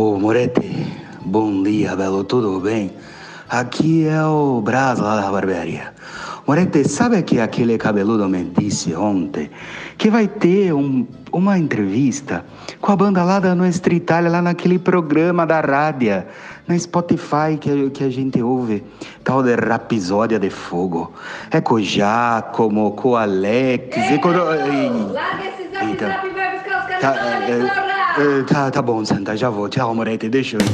Ô Moretti, bom dia, Belo, tudo bem? Aqui é o Brás lá da barbearia. Moretti, sabe que aquele cabeludo me disse ontem que vai ter um, uma entrevista com a banda lá da Nuestra Itália, lá naquele programa da rádio, na Spotify que, que a gente ouve, tal de Rapisódia de Fogo. É com o Giacomo, com o Alex Ei, e com... Larga esse zap Eita. zap e vai buscar os caras Tá, é, emissora! É, tá, tá bom, Santa, já vou. Tchau, Moretti, deixa eu ir.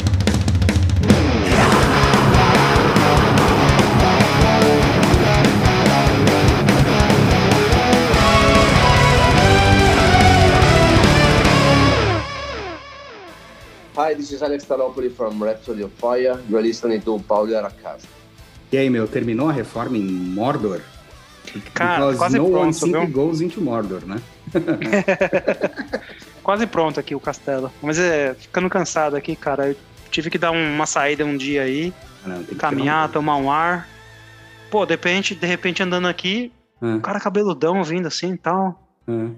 Hi, this is Alex Taropoli from Rhapsody of Fire. You are listening to Paulo Aracasa. E aí, meu, terminou a reforma em Mordor? Cara, Because quase no one pronto, simply viu? goes into Mordor, né? Quase pronto aqui o castelo. Mas é, ficando cansado aqui, cara. Eu tive que dar um- uma saída um dia aí, Ah, não, caminhar, tomar um ar. Pô, de repente, de repente andando aqui, Ah, o cara cabeludão vindo assim e tal. ah.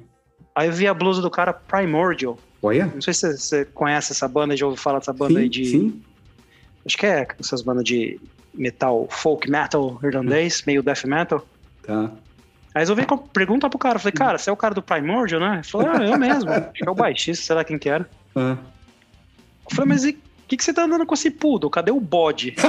Aí eu vi a blusa do cara Primordial. Olha? Não sei se você- você conhece essa banda, já ouviu falar dessa banda sim, aí de. sim. Acho que é essas bandas de metal, folk metal irlandês, meio death metal. Tá. Aí resolvi perguntar pro cara. Falei, cara, você é o cara do Primordial, né? Ele falou, ah, eu mesmo. É o baixista, sei lá quem que era. Ah. Eu falei, mas e o que, que você tá andando com esse poodle? Cadê o bode?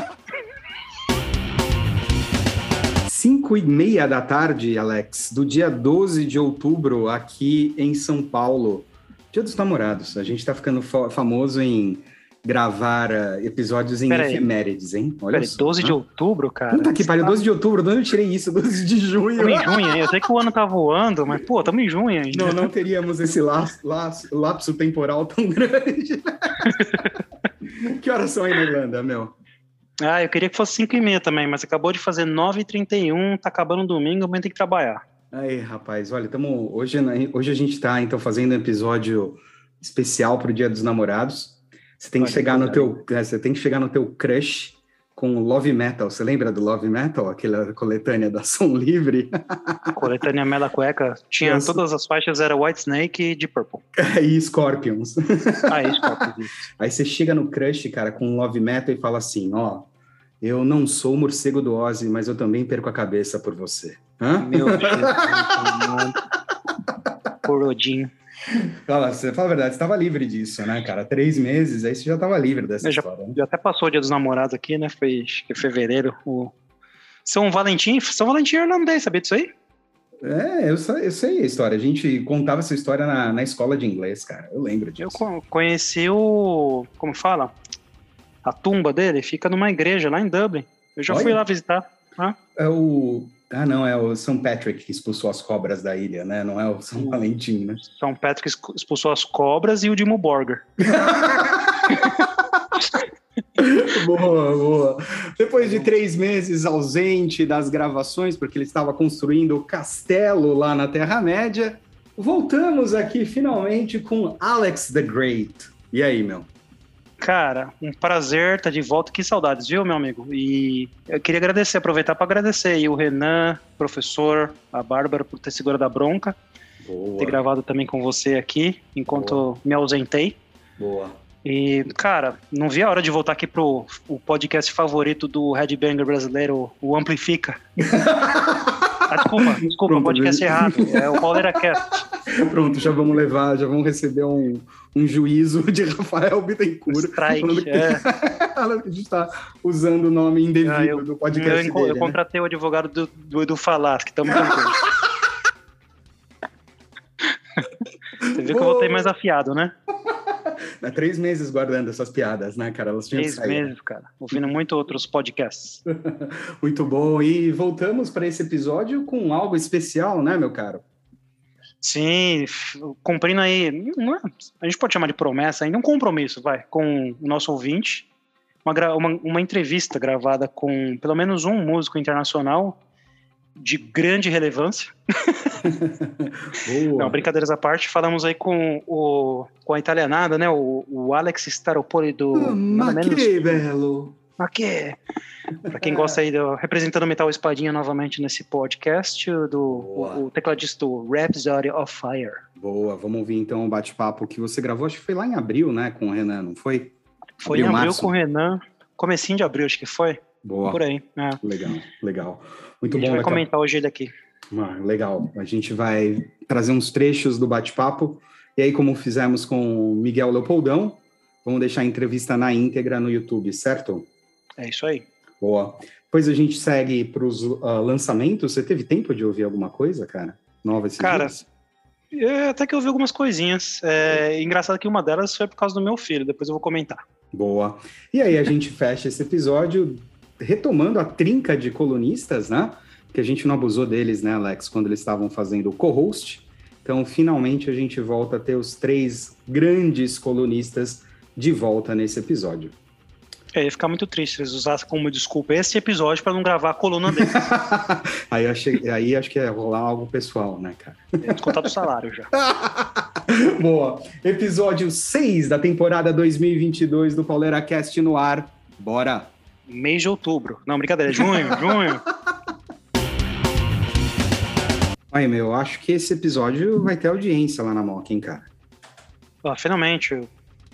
Cinco e meia da tarde, Alex, do dia 12 de outubro, aqui em São Paulo. Dia dos namorados. A gente tá ficando fa- famoso em gravar ah, episódios em Pera efemérides, hein? Olha só. 12 de outubro, cara. Puta que pariu, tá- 12 de outubro, de onde eu tirei isso? 12 de junho. Tamo em junho, hein? Eu sei que o ano tá voando, mas, pô, tamo em junho ainda. Não, não teríamos esse lapso, lapso, lapso temporal tão grande. que horas são aí na Irlanda, meu? Ah, eu queria que fosse 5 e meia também, mas acabou de fazer 9h31, tá acabando o domingo, amanhã tem que trabalhar. Aí, rapaz, olha, tamo, hoje, hoje a gente tá, então, fazendo um episódio especial pro Dia dos Namorados. Você tem que chegar no teu, é, você tem que chegar no teu crush com Love Metal. Você lembra do Love Metal? Aquela coletânea da Som Livre? Coletânea Mela Cueca tinha Nossa. todas as faixas, era White Snake e Deep Purple. e Scorpions. Ah, isso, Pop. Aí você chega no crush, cara, com Love Metal e fala assim, ó, eu não sou o morcego do Ozzy, mas eu também perco a cabeça por você. Hã? Meu Deus, mano. Corodinho. Fala, você fala a verdade, você tava livre disso, né, cara? Três meses, aí você já tava livre dessa Eu já- história. né? Já até passou o dia dos namorados aqui, né? Foi acho que fevereiro. O... São Valentim, São Valentim é irlandês, sabia disso aí? É, eu sei, eu sei a história. A gente contava essa história na, na escola de inglês, cara. Eu lembro disso. Eu co- conheci o. Como fala? A tumba dele fica numa igreja lá em Dublin. Eu já Olha. fui lá visitar. É o. Ah, não, é o São Patrick que expulsou as cobras da ilha, né? Não é o São. Valentim, né? São Patrick expulsou as cobras e o Dimo Borger. boa, boa. Depois de três meses ausente das gravações, porque ele estava construindo o castelo lá na Terra-média, voltamos aqui finalmente com Alex the Great. E aí, meu? Cara, um prazer estar de volta. Que saudades, viu, meu amigo? E eu queria agradecer, aproveitar para agradecer aí o Renan, professor, a Bárbara por ter segurado a bronca, ter Boa, gravado também com você aqui, enquanto me ausentei. boa. E, cara, não vi a hora de voltar aqui pro o podcast favorito do Headbanger brasileiro, o Amplifica. Ah, desculpa, desculpa, Pronto, podcast errado. É o Pauleira Cast. Pronto, já vamos levar, já vamos receber um, um juízo de Rafael Bittencourt. Strike. falando que- É. a gente está usando o nome indevido Ah, eu- do Eu, podcast eu dele, né? contratei o advogado do, do Edu Falas, que estamos. Você viu que eu voltei mais afiado, né? Há três meses guardando essas piadas, né, cara? Elas Três meses, cara. Ouvindo muito outros podcasts. Muito bom. E voltamos para esse episódio com algo especial, né, meu caro? Sim, cumprindo aí. é- a gente pode chamar de promessa ainda, um compromisso, vai, com o nosso ouvinte. Uma, uma, uma entrevista gravada com pelo menos um músico internacional de grande relevância. Não, brincadeiras à parte, falamos aí com, o, com a italianada, né? O, o Alex Staropoli do. Ah, Ma menos- que belo! Ma que? Pra quem gosta aí, do, representando o Metal Espadinha novamente nesse podcast, do o, o tecladista do Rhapsody of Fire. Boa, vamos ouvir então o bate-papo que você gravou, acho que foi lá em abril, né, com o Renan, não foi? Foi Abril, em abril março? com o Renan. Comecinho de abril, acho que foi. Boa. Por aí. É. Legal, legal. Muito a gente bom, vai daqui a- comentar hoje ele aqui. Ah, legal. A gente vai trazer uns trechos do bate-papo. E aí, como fizemos com o Miguel Leopoldão, vamos deixar a entrevista na íntegra no YouTube, certo? É isso aí. Boa. Depois a gente segue para os lançamentos. Você teve tempo de ouvir alguma coisa, cara? Nova esses Cara? É, até que eu vi algumas coisinhas. É, engraçado que uma delas foi por causa do meu filho, depois eu vou comentar. Boa. E aí a gente fecha esse episódio retomando a trinca de colunistas, né? Que a gente não abusou deles, né, Alex, quando eles estavam fazendo o co-host. Então, finalmente, a gente volta a ter os três grandes colunistas de volta nesse episódio. É, ia ficar muito triste se eles usassem como desculpa esse episódio para não gravar a coluna dele. aí, achei, aí acho que ia rolar algo pessoal, né, cara? É descontado o salário já. Boa. Episódio 6 da temporada 2022 do Pauleira Cast no ar. Bora! Mês de outubro. Não, brincadeira, é junho, junho. Aí, meu, acho que esse episódio vai ter audiência lá na Moca, hein, cara? Ah, finalmente,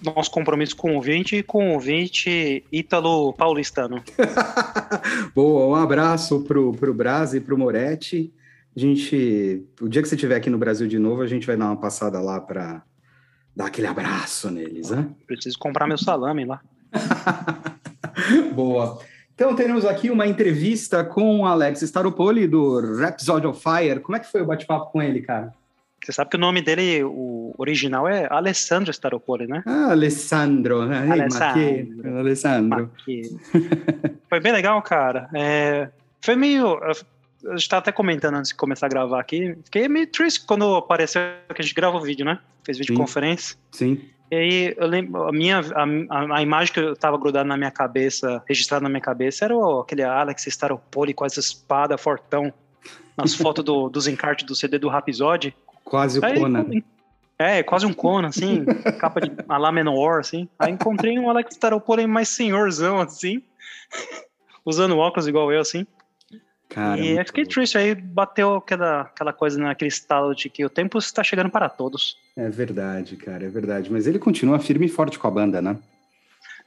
nosso compromisso com o ouvinte e com o ouvinte ítalo paulistano. Boa, um abraço pro, pro Braz e pro Moretti. A gente, o dia que você estiver aqui no Brasil de novo, a gente vai dar uma passada lá para dar aquele abraço neles, né? Preciso comprar meu salame lá. Boa. Então temos aqui uma entrevista com o Alex Staropoli do Rhapsody of Fire. Como é que foi o bate-papo com ele, cara? Você sabe que o nome dele, o original é Alessandro Staropoli, né? Ah, Alessandro. né? Alessandro. Alessandro. Foi bem legal, cara. É, foi meio. A gente tá até comentando antes de começar a gravar aqui. Fiquei meio triste quando apareceu que a gente grava o vídeo, né? Fez videoconferência. Sim. E aí eu lembro, a minha a, a imagem que eu tava grudada na minha cabeça, registrada na minha cabeça, era o, aquele Alex Staropoli com essa espada fortão nas fotos do, dos encartes do CD do Rhapsody. Quase o Aí, Conan. É, quase um Conan, assim, capa de a lá Menor, assim. Aí encontrei um Alex Staropoli mais senhorzão, assim, usando óculos igual eu, assim. Cara, e aí muito fiquei triste, aí bateu aquela, aquela coisa naquele estalo de que o tempo está chegando para todos. É verdade, cara, é verdade. Mas ele continua firme e forte com a banda, né?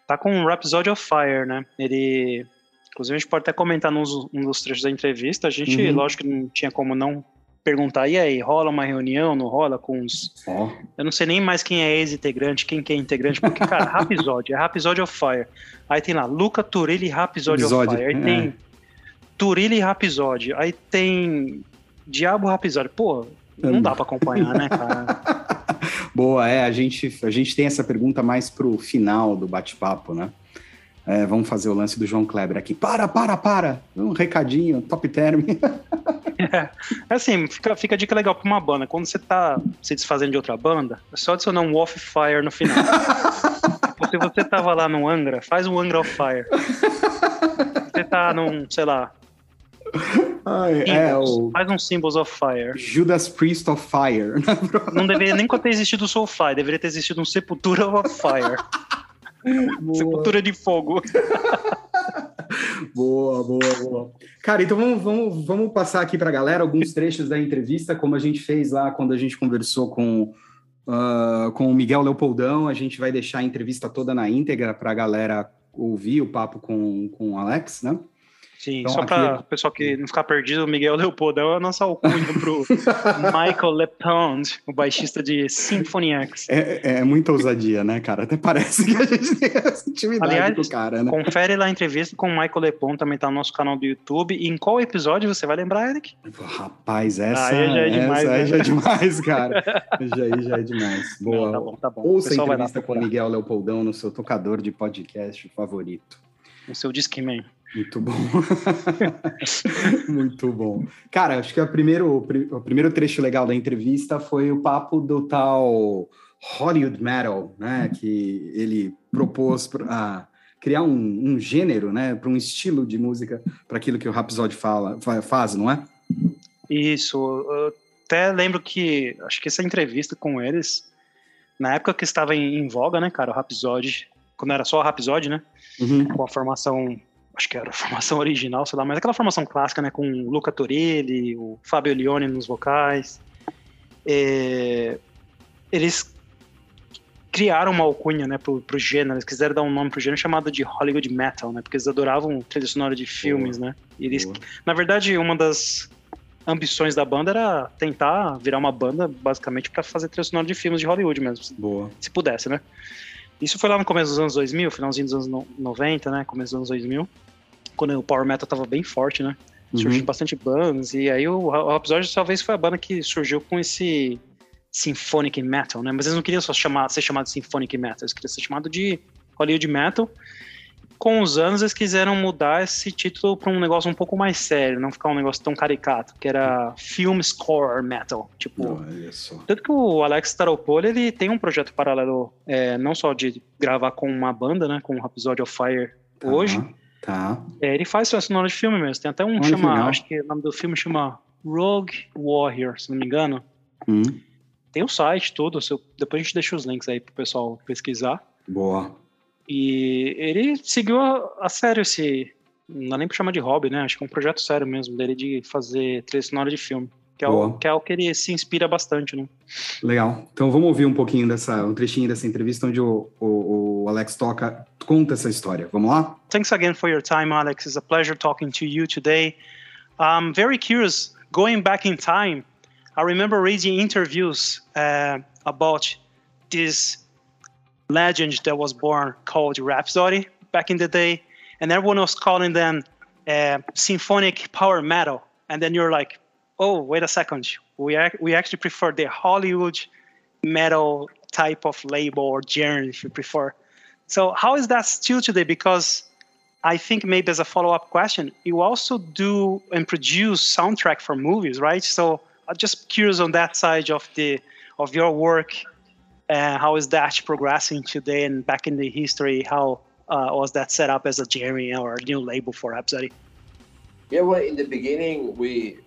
Tá com um Rhapsody of Fire, né? Ele. Inclusive, a gente pode até comentar nos, dos trechos da entrevista. A gente, Uhum. lógico não tinha como não perguntar, e aí, rola uma reunião, não rola com os. Ó, Eu não sei nem mais quem é ex-integrante, quem que é integrante, porque, cara, Rhapsody, é Rhapsody of Fire. Aí tem lá, Luca Turilli Rhapsody of Fire. Aí é. tem Turilli Rhapsody. Aí tem Diabo Rhapsody. Pô, não dá pra acompanhar, né, cara? Boa, é, a gente, a gente tem essa pergunta mais pro final do bate-papo, né? É, vamos fazer o lance do João Kleber aqui. Para, para, para! Um recadinho, top term. É assim, fica, fica a dica legal pra uma banda. Quando você tá se desfazendo de outra banda, é só adicionar um Off Fire no final. Se você tava lá no Angra, faz um Angra of Fire. Você tá num, sei lá, Ai, é, o faz um Symbols of Fire. Judas Priest of Fire. Não deveria nem ter existido o Soulfire, deveria ter existido um Sepultura of Fire. Sepultura de fogo. Boa, boa, boa. Cara, então vamos, vamos, vamos passar aqui para a galera alguns trechos da entrevista, como a gente fez lá quando a gente conversou com, ah, com o Miguel Leopoldão. A gente vai deixar a entrevista toda na íntegra para a galera ouvir o papo com, com o Alex, né? Sim, Então, só para o pessoal que não ficar perdido, o Miguel Leopoldão é a nossa alcunha pro Michael Lepond, o baixista de Symphony X. É, é muita ousadia, né, cara? Até parece que a gente tem essa intimidade Aliás, com o cara, né? Confere lá a entrevista com o Michael Lepon, também tá no nosso canal do YouTube. E em qual episódio você vai lembrar, Eric? Rapaz, essa Aí já é demais, essa né? já é demais, cara. já aí já é demais. Boa. Não, tá bom, tá bom. Ouça a entrevista com o. Miguel Leopoldão no seu tocador de podcast favorito. O seu Discman. Muito bom. Muito bom. Cara, acho que a primeiro, o pri- o primeiro trecho legal da entrevista foi o papo do tal Hollywood Metal, né? Que ele propôs para criar um, um gênero, né? Para um estilo de música, para aquilo que o Rhapsody fala, fa- faz, não é? Isso. eu até lembro que, acho que essa entrevista com eles, na época que estava em, em voga, né, cara, o Rhapsody, quando era só o Rhapsody, né? Uhum. Com a formação, acho que era a formação original, sei lá, mas aquela formação clássica, né? Com o Luca Turilli, o Fabio Lione nos vocais. É, eles criaram uma alcunha, né, pro, pro gênero. Eles quiseram dar um nome pro gênero chamado de Hollywood Metal, né? Porque eles adoravam trilha sonora de filmes, né? E eles, Boa. na verdade, uma das ambições da banda era tentar virar uma banda basicamente para fazer trilha sonora de filmes de Hollywood mesmo, Boa. se pudesse, né? Isso foi lá no começo dos anos 2000, finalzinho dos anos no- 90, né? Começo dos anos 2000, quando o Power Metal tava bem forte, né? Surgiu Uhum. bastante bandas, e aí o, o Rhapsody talvez foi a banda que surgiu com esse Symphonic Metal, né? Mas eles não queriam só chamar, ser chamado de Symphonic Metal, eles queriam ser chamado de Hollywood Metal. Com os anos, eles quiseram mudar esse título para um negócio um pouco mais sério, não ficar um negócio tão caricato, que era Film Score Metal. Tipo, Olha só. tanto que o Alex Staropoli, ele tem um projeto paralelo, é, não só de gravar com uma banda, né, com o Rhapsody of Fire Tá, hoje, Tá. é, ele faz trilha sonora de filme mesmo. Tem até um Olha chama, legal. acho que o nome do filme chama Rogue Warrior, se não me engano. Hum, Tem o site todo, depois a gente deixa os links aí pro pessoal pesquisar. boa. E ele seguiu a, a sério esse, não dá nem pra chamar de hobby, né? Acho que é um projeto sério mesmo dele de fazer trilha sonora de filme. Que é, o, que é o que ele se inspira bastante, né? Legal. Então vamos ouvir um pouquinho dessa, um trechinho dessa entrevista onde o, o, o Alex toca, conta essa história. Vamos lá? Thanks again for your time, Alex. It's a pleasure talking to you today. I'm very curious. Going back in time, I remember reading interviews uh, about this legend that was born called Rhapsody back in the day, and everyone was calling them uh, symphonic power metal. And then you're like, oh, wait a second. We, ac- we actually prefer the Hollywood metal type of label or genre, if you prefer. So how is that still today? Because I think maybe as a follow-up question, you also do and produce soundtrack for movies, right? So I'm just curious on that side of the of your work. Uh, how is that progressing today? And back in the history, how uh, was that set up as a genre or a new label for Rhapsody? Yeah, well, in the beginning, we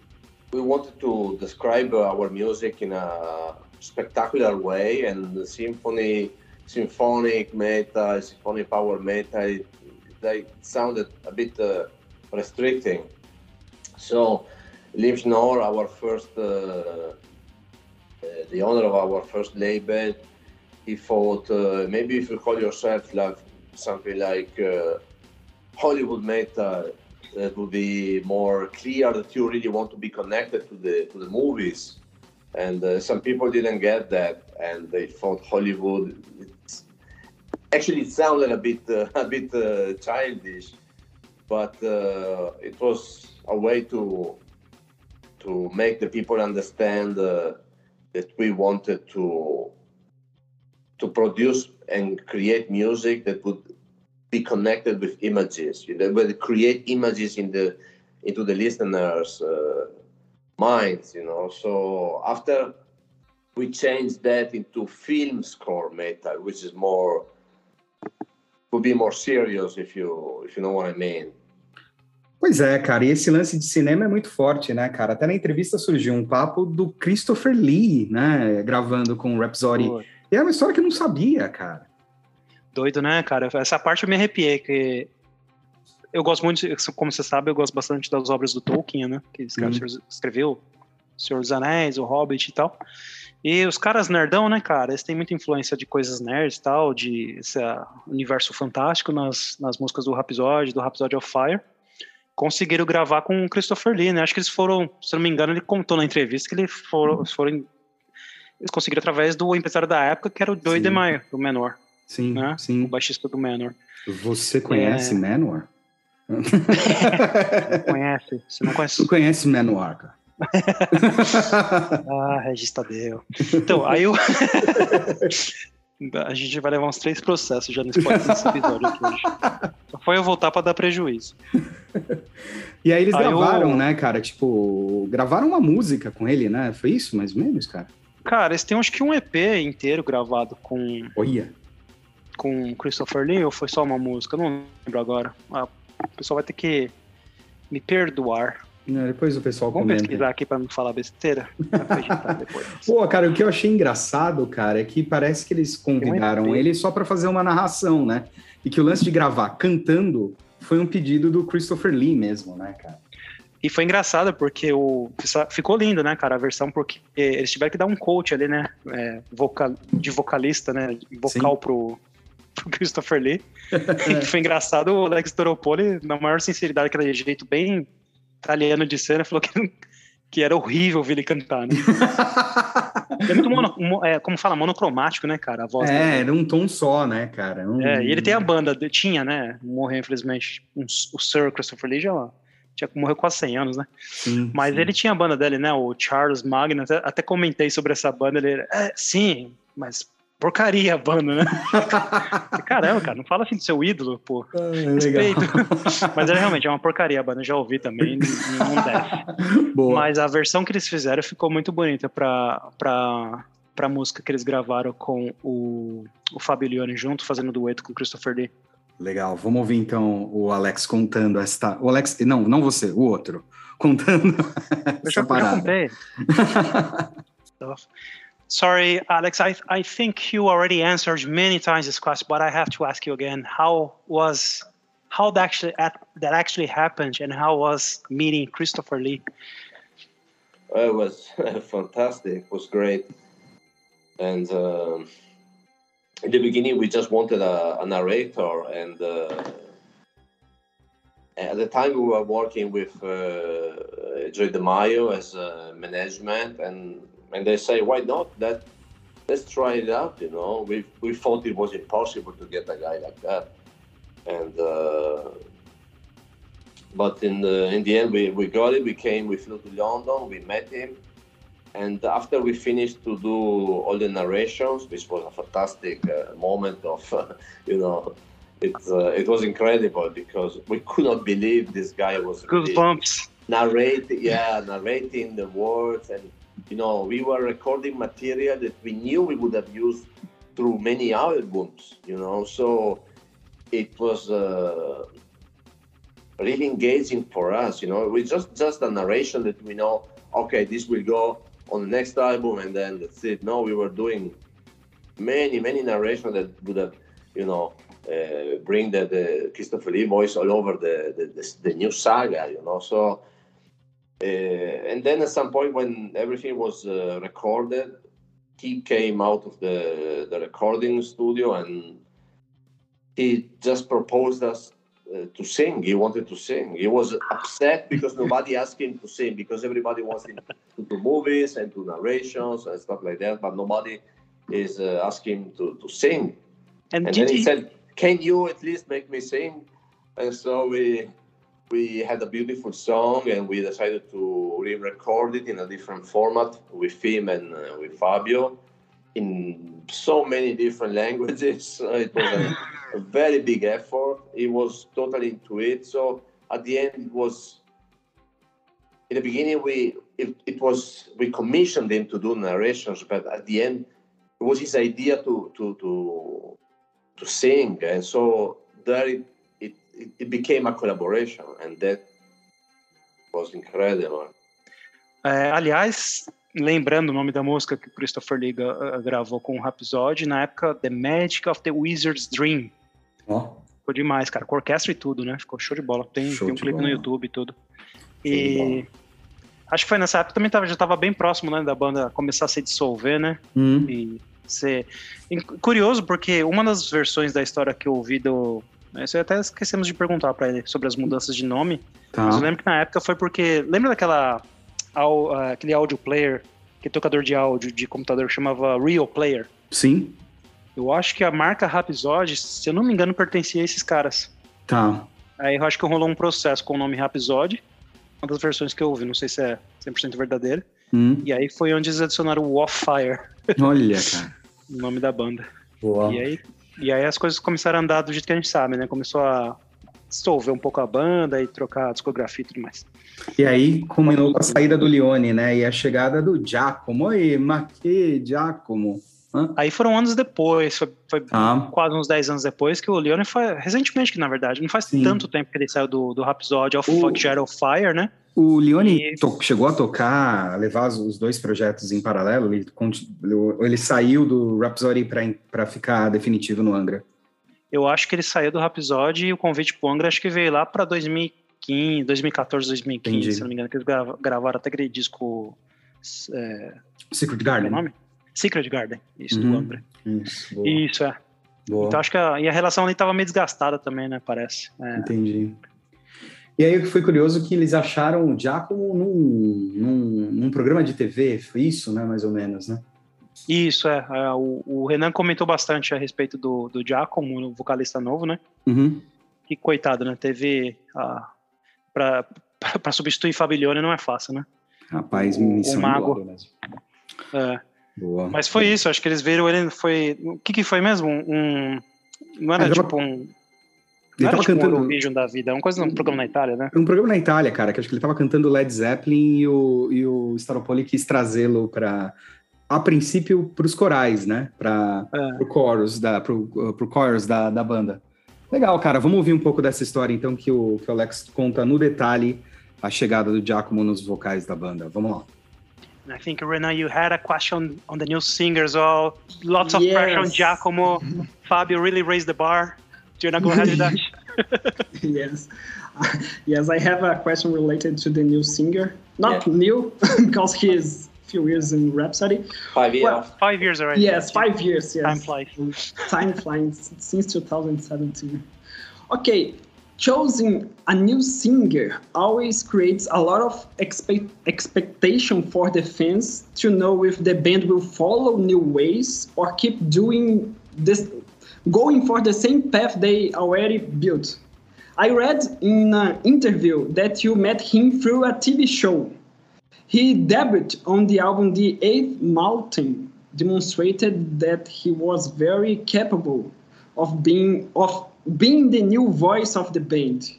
we wanted to describe our music in a spectacular way, and the symphony, symphonic metal, symphonic power metal, they sounded a bit uh, restricting. So, Liv Schnorr, our first, uh, uh, the owner of our first label, he thought uh, maybe if you call yourself like something like uh, Hollywood meta that would be more clear that you really want to be connected to the to the movies. And uh, some people didn't get that, and they thought Hollywood. It's, actually, it sounded a bit uh, a bit uh, childish, but uh, it was a way to to make the people understand that we wanted to to produce and create music that would be connected with images. You know, will create images in the into the listeners' uh, minds. You know, so after we changed that into film score metal, which is more would be more serious if you if you know what I mean. Pois é, cara, e esse lance de cinema é muito forte, né, cara? Até na entrevista surgiu um papo do Christopher Lee, né, gravando com o Rhapsody. E é uma história que eu não sabia, cara. Doido, né, cara? Essa parte eu me arrepiei, que eu gosto muito, como você sabe, eu gosto bastante das obras do Tolkien, né? Que esse cara Uhum. escreveu O Senhor dos Anéis, O Hobbit e tal. E os caras nerdão, né, cara? Eles têm muita influência de coisas nerds e tal, de esse ah, universo fantástico nas, nas músicas do Rhapsody, do Rhapsody of Fire. Conseguiram gravar com o Christopher Lee, né? Acho que eles foram, se não me engano, ele contou na entrevista que eles foram, foram eles conseguiram através do empresário da época, que era o Joey. DeMaio, do Menor, Sim, Né? o sim. baixista do Menor. Você conhece É. Manowar? Conhece? Você não conhece? Não conhece Manowar, cara. Ah, Regis Tadeu. Então, aí eu. A gente vai levar uns três processos já nesse episódio aqui hoje. Só foi eu voltar pra dar prejuízo. E aí eles Aí eu- gravaram, né, cara? Tipo, gravaram uma música com ele, né? Foi isso, mais ou menos, cara? Cara, eles têm acho que um EP inteiro gravado com, Olha. com Christopher Lee, ou foi só uma música? Não lembro agora. Ah, o pessoal vai ter que me perdoar. Né, Depois o pessoal Vamos comenta. pesquisar aqui pra não falar besteira. Pô, cara, o que eu achei engraçado, cara, é que parece que eles convidaram ele só pra fazer uma narração, né? E que o lance de gravar cantando foi um pedido do Christopher Lee mesmo, né, cara? E foi engraçado porque o ficou lindo, né, cara, a versão porque eles tiveram que dar um coach ali, né, é, vocal, de vocalista, né, vocal pro, pro Christopher Lee. e foi engraçado o Alex Toropoli, na maior sinceridade, aquele jeito bem italiano de cena, falou que, que era horrível ouvir ele cantar, né? é muito mono, é, como fala, monocromático, né, cara, a voz É, dele. era um tom só, né, cara. Um... É, e ele tem a banda, tinha, né, morreu infelizmente, um, o Sir Christopher Lee já tinha morreu quase 100 anos, né? Sim, Mas sim. ele tinha a banda dele, né? O Charles Magna. Até, até comentei sobre essa banda. Ele, é, sim, mas porcaria a banda, né? Caramba, cara, não fala assim do seu ídolo, pô. Ah, Respeito. Mas é realmente é uma porcaria a banda, já ouvi também, não desce. Boa. Mas a versão que eles fizeram ficou muito bonita pra, pra, pra música que eles gravaram com o, o Fabio Lione junto, fazendo dueto com o Christopher Lee. Legal, vamos ouvir então o Alex contando esta. O Alex, não, não você, o outro, contando. Eu já, já contei. Sorry, Alex. I I think you already answered many times this question, but I have to ask you again. How was how that actually that actually happened, and how was meeting Christopher Lee? it was fantastic. It was great, and uh, in the beginning we just wanted a, a narrator, and uh, at the time we were working with uh, Joy as management, and and they say, why not? That let's try it out. You know, we we thought it was impossible to get a guy like that, and uh, but in the in the end we, we got it. We came, we flew to London, we met him, and after we finished to do all the narrations, which was a fantastic uh, moment of, uh, you know. It, uh, it was incredible because we could not believe this guy was goosebumps. narrating yeah narrating the words. And you know, we were recording material that we knew we would have used through many albums, you know, so it was uh, really engaging for us, you know, it was just, just a narration that we know, okay, this will go on the next album and then that's it. No, we were doing many, many narrations that would have, you know, uh, bring the, the Christopher Lee voice all over the, the, the, the new saga, you know, so uh, and then at some point when everything was uh, recorded, he came out of the, the recording studio and he just proposed us uh, to sing. He wanted to sing. He was upset because nobody asked him to sing because everybody wants him to do movies and do narrations and stuff like that, but nobody is uh, asking him to, to sing. And, and then he, he said, "Can you at least make me sing?" And so we we had a beautiful song and we decided to re-record it in a different format with him and uh, with Fabio in so many different languages. it was a, a, very big effort. It was totally into it. So at the end, it was in the beginning we it, it was we commissioned him to do narrations, but at the end it was his idea to to to to sing, and so there it it, it became a collaboration, and that was incredible. Uh, é, aliás, lembrando o nome da música que Christopher Lee uh, gravou com o Rhapsody, na época The Magic of the Wizard's Dream. Oh. Ficou demais, cara, com orquestra e tudo, né? Ficou show de bola. Tem, tem um clipe bola. no YouTube e tudo. E acho que foi nessa época também tava, já estava bem próximo, né, da banda começar a se dissolver, né? Hum. E ser curioso porque uma das versões da história que eu ouvi do isso até esquecemos de perguntar para ele sobre as mudanças de nome. Tá. Mas eu lembro que na época foi porque. Lembra daquela. Ao, aquele audio player, que tocador de áudio de computador que chamava Real Player? Sim. Eu acho que a marca Rhapsody, se eu não me engano, pertencia a esses caras. Tá. Aí eu acho que rolou um processo com o nome Rhapsody, uma das versões que eu ouvi, não sei se é 100% verdadeira. Hum. E aí foi onde eles adicionaram o Off Fire. Olha, cara. o nome da banda. E aí e aí as coisas começaram a andar do jeito que a gente sabe, né? Começou a dissolver um pouco a banda e trocar a discografia e tudo mais. E aí culminou com a saída do Leone, né? E a chegada do Giacomo. Oi, ma que Giacomo? Hã? Aí foram anos depois, foi, foi ah. quase uns 10 anos depois que o Leone foi, recentemente que na verdade, não faz Sim. tanto tempo que ele saiu do, do Rhapsody of o... of Fire, né? O Leone e... chegou a tocar, a levar os dois projetos em paralelo? Ele, ele saiu do Rhapsody para ficar definitivo no Angra? Eu acho que ele saiu do Rhapsody e o convite para o Angra acho que veio lá para 2000 2015, 2014, 2015, Entendi. se não me engano, que eles grava- gravaram até aquele disco. É, Secret qual é o Garden. nome? Secret Garden, isso, Uhum. do André. Isso, boa. Isso, é. boa. Então acho que a, e a relação ali tava meio desgastada também, né? Parece. É. Entendi. E aí o que foi curioso que eles acharam o Giacomo num, num, num programa de TV, foi isso, né? Mais ou menos, né? Isso, é. é, o, o Renan comentou bastante a respeito do, do Giacomo, o vocalista novo, né? Uhum. Que coitado, né? Teve. A, pra substituir Fabilione não é fácil, né? Rapaz, missão o Mago. mesmo. É. Boa. Mas foi isso, acho que eles viram ele. Foi. O que, que foi mesmo? Um. Não era tava- tipo um. Ele Não era tava tipo um cantando Eurovision da vida, é uma coisa, um programa na Itália, né? um programa na Itália, cara, que acho que ele tava cantando Led Zeppelin e o, e o Staropoli quis trazê-lo para a princípio para os corais, né? Para É. o chorus da pro, pro chorus da, da banda. Legal, cara. Vamos ouvir um pouco dessa história então que o que o Alex conta no detalhe a chegada do Giacomo nos vocais da banda. Vamos lá. I think Renan, you had a question on the new singers. Oh, lots of Yes. pressure on Giacomo. Fabio really raised the bar. Do you want to go ahead with that? yes. yes, I have a question related to the new singer. Not Yeah. new, because he is few years in Rhapsody. Five years. Well, Five years already. Yes, five years. Yes. Time flies. Time flies since 2017. Okay, choosing a new singer always creates a lot of expect expectation for the fans to know if the band will follow new ways or keep doing this, going for the same path they already built. I read in an interview that you met him through a TV show. He debuted on the album The Eighth Mountain, demonstrated that he was very capable of being of being the new voice of the band.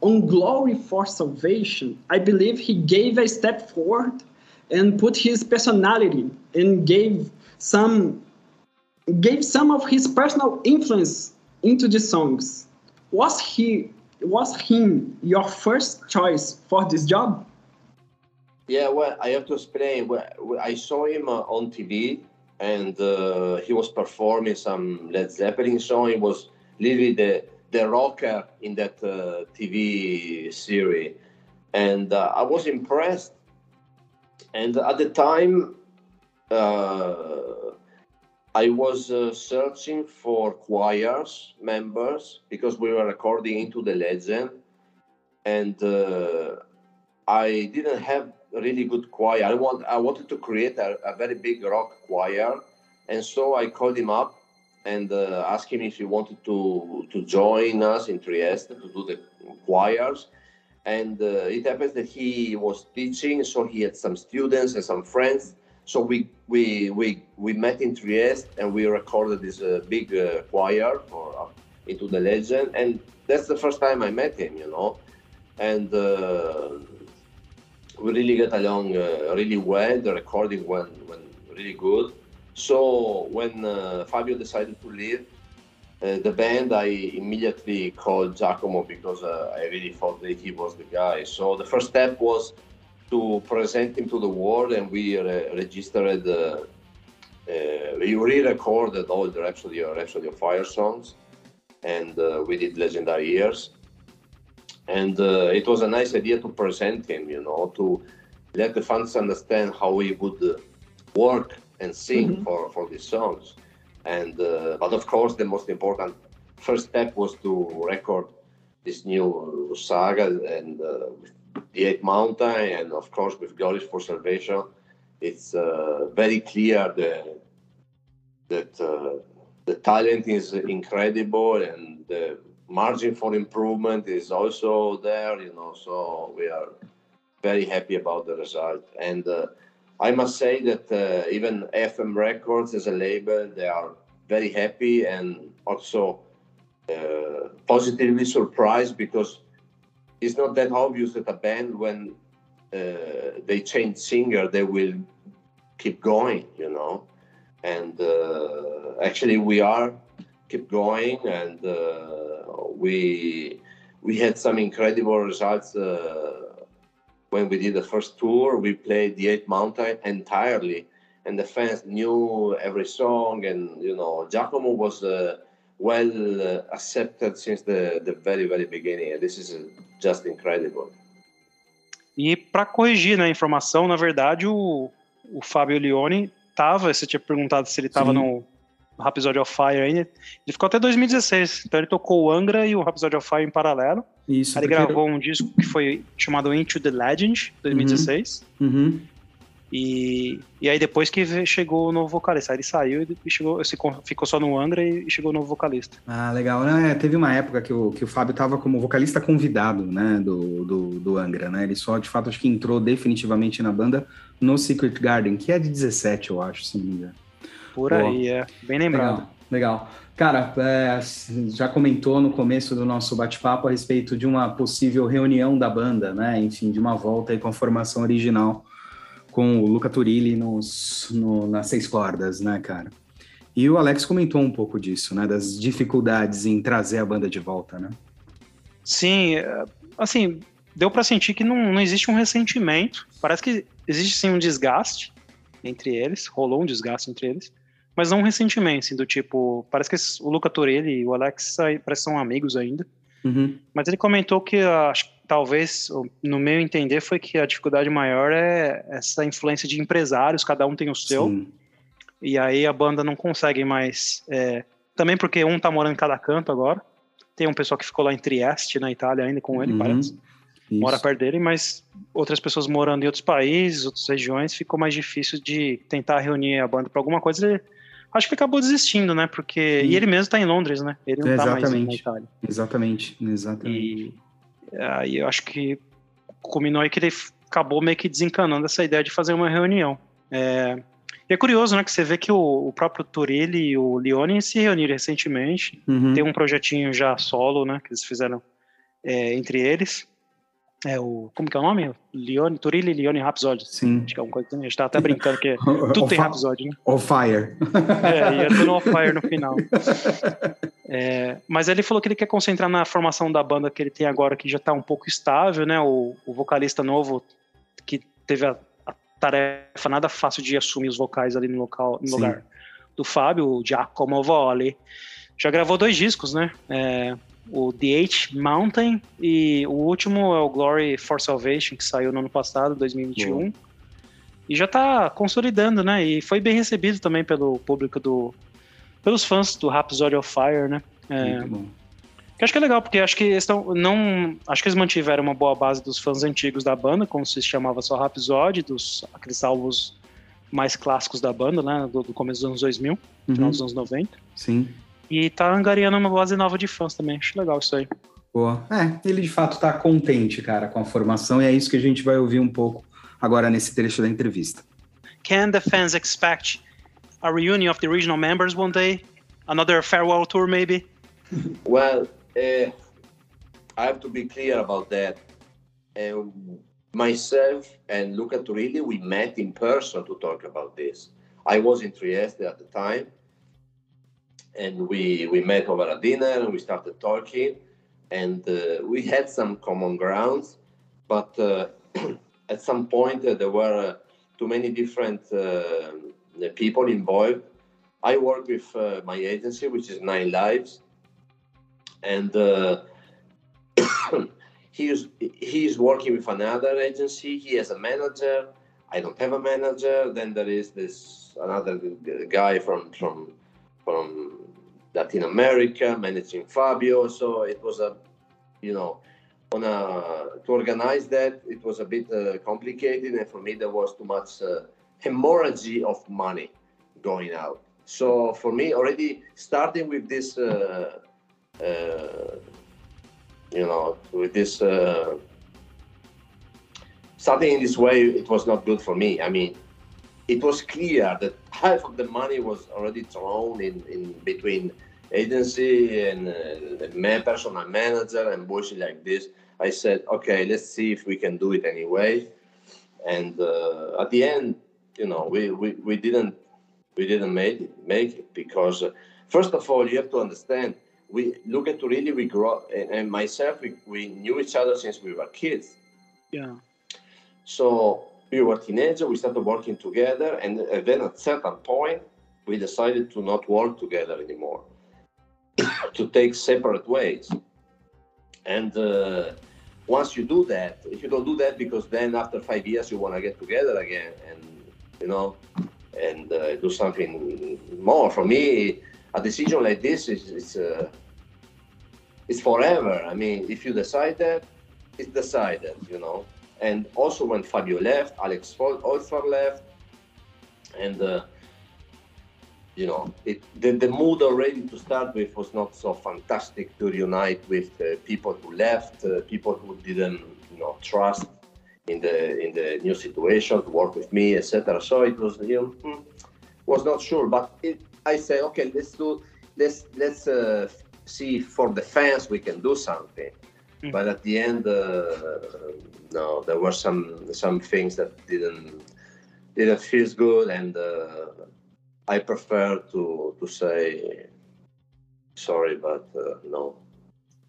On Glory for Salvation, I believe he gave a step forward and put his personality and gave some gave some of his personal influence into the songs. Was he was him your first choice for this job? Yeah, well, I have to explain. Well, I saw him uh, on TV, and uh, he was performing some Led Zeppelin song. He was literally the the rocker in that uh, TV series, and uh, I was impressed. And at the time, uh, I was uh, searching for choirs members because we were recording into the legend, and I didn't have really good choir. I want I wanted to create a, a very big rock choir, and so I called him up and uh, asked him if he wanted to to join us in Trieste to do the choirs. And uh, it happens that he was teaching, so he had some students and some friends. So we we we we met in Trieste and we recorded this uh, big uh, choir for uh, into the legend. And that's the first time I met him, you know. And uh, we really get along uh, really well. The recording went, went really good. So when uh, Fabio decided to leave uh, the band, I immediately called Giacomo because uh, I really thought that he was the guy. So the first step was to present him to the world, and we re- registered. Uh, uh, we re-recorded all the Rhapsody, Rhapsody of Fire songs, and we did Legendary Years and uh, it was a nice idea to present him you know to let the fans understand how he would uh, work and sing Mhm. for, for these songs and uh, but of course the most important first step was to record this new saga and uh, the eight mountain and of course with glories for salvation it's uh, very clear that that uh, the talent is incredible and the margin for improvement is also there you know so we are very happy about the result. And uh, i must say that uh, even fm records as a label they are very happy and also uh, positively surprised because it's not that obvious that a band when uh, they change singer they will keep going you know? And uh, actually we are keep going and uh, we we had some incredible results uh, when we did the first tour we played the eighth mountain entirely and the fans knew every song and you know giacomo was uh, well uh, accepted since the, the very very beginning and this is a just incredible. E para corrigir né, a informação, na verdade, o, o Fábio Leone estava, você tinha perguntado se ele estava Sim. no Rhapsody of Fire ainda, ele ficou até 2016, então ele tocou o Angra e o Rhapsody of Fire em paralelo, Isso. aí ele porque- gravou um disco que foi chamado Into the Legend, 2016, Uhum. e, e aí depois que chegou o novo vocalista, aí ele saiu e chegou, ficou só no Angra e chegou o novo vocalista. Ah, legal. Não, é, teve uma época que o, que o Fábio estava como vocalista convidado, né, do, do, do Angra, né? Ele só, de fato, acho que entrou definitivamente na banda no Secret Garden, que é de 17, eu acho, se não me engano. Por Boa. aí, é, bem lembrado. Legal, legal. Cara, é, já comentou no começo do nosso bate-papo a respeito de uma possível reunião da banda, né? Enfim, de uma volta aí com a formação original, com o Luca Turilli nos, no- nas seis cordas, né, cara? E o Alex comentou um pouco disso, né? Das dificuldades em trazer a banda de volta, né? Sim, é, assim, deu pra sentir que não, não existe um ressentimento. Parece que existe sim um desgaste entre eles, rolou um desgaste entre eles, mas não um ressentimento, assim, do tipo, parece que esse- o Luca Torelli e o Alex parece que são amigos ainda. Uhum. Mas ele comentou que ah, acho talvez, no meu entender, foi que a dificuldade maior é essa influência de empresários, cada um tem o seu, Sim. e aí a banda não consegue mais. é, também porque um tá morando em cada canto agora. Tem um pessoal que ficou lá em Trieste, na Itália, ainda com ele, Uhum. parece. Isso. Mora perto dele, mas outras pessoas morando em outros países, outras regiões, ficou mais difícil de tentar reunir a banda para alguma coisa. Ele, acho que ele acabou desistindo, né? Porque. Sim. E ele mesmo tá em Londres, né? Ele não tá mais na Exatamente. Itália. Exatamente, exatamente. E aí eu acho que culminou aí que ele acabou meio que desencanando essa ideia de fazer uma reunião. É, e é curioso, né, que você vê que o, o próprio Turilli e o Leone se reuniram recentemente. Uhum. Tem um projetinho já solo, né, que eles fizeram é, entre eles. É o, como que é o nome? Leone, Turilli e Leone Rhapsody. Sim. Acho que é alguma coisa assim. A gente tá até brincando que tudo On tem Rhapsody, né? on fire. É, ia ter no off-fire no final. É, mas ele falou que ele quer concentrar na formação da banda que ele tem agora, que já tá um pouco estável, né? O, o vocalista novo, que teve a, a tarefa nada fácil de assumir os vocais ali no, local, no Sim. lugar do Fábio, o Giacomo Volle. Já gravou dois discos, né? É, o The Eight Mountain e o último é o Glory for Salvation, que saiu no ano passado, 2021. E já tá consolidando, né? E foi bem recebido também pelo público do. pelos fãs do Rhapsody of Fire, né? É, Muito bom. que acho que é legal, porque acho que eles estão. Não. Acho que eles mantiveram uma boa base dos fãs antigos da banda, como se chamava só Rhapsody, dos aqueles álbuns mais clássicos da banda, né? Do, do começo dos anos 2000, final Uhum. dos anos 90. Sim. E tá angariando uma base nova de fãs também. Acho legal isso aí. Boa. É, ele de fato tá contente, cara, com a formação, e é isso que a gente vai ouvir um pouco agora nesse trecho da entrevista. Can the fans expect a reunion of the original members one day? Another farewell tour, maybe? Well, uh, I have to be clear about that. Uh, myself and Luca Turilli, we met in person to talk about this. I was in Trieste at the time, and we we met over a dinner and we started talking, and uh, we had some common grounds, but uh, at some point uh, there were uh, too many different uh, people involved. I work with my agency, which is Nine Lives, and he's he's working with another agency. He has a manager. I don't have a manager. Then there is this another guy from from from Latin America managing Fabio. So it was a you know on a to organize that it was a bit uh, complicated, and for me there was too much uh, hemorrhage of money going out. So for me, already starting with this. Uh, uh, you know, with this uh, starting in this way, it was not good for me. I mean, it was clear that half of the money was already thrown in, in between agency and uh, man, personal manager and bullshit like this. I said, okay, let's see if we can do it anyway. And uh, at the end, you know, we, we, we didn't we didn't make it, make it because uh, first of all, you have to understand we look at really we grow and, and myself we, we knew each other since we were kids Yeah. so we were teenagers we started working together and then at certain point we decided to not work together anymore to take separate ways and uh, once you do that, if you don't do that, because then after five years you want to get together again and you know and uh, do something more. For me, a decision like this is is uh, it's forever. I mean, if you decide that, it's decided, you know. And also when Fabio left, Alex Olfer left, and uh, you know, it, the, the mood already to start with was not so fantastic to reunite with uh, people who left, uh, people who didn't, you know, trust in the in the new situation to work with me, etc. So it was, you know, hmm, was not sure, but it, I say, okay, let's do, let's let's uh, see for the fans we can do something. Mm. But at the end, uh, no, there were some some things that didn't didn't feel good, and uh, I prefer to to say sorry, but uh, no.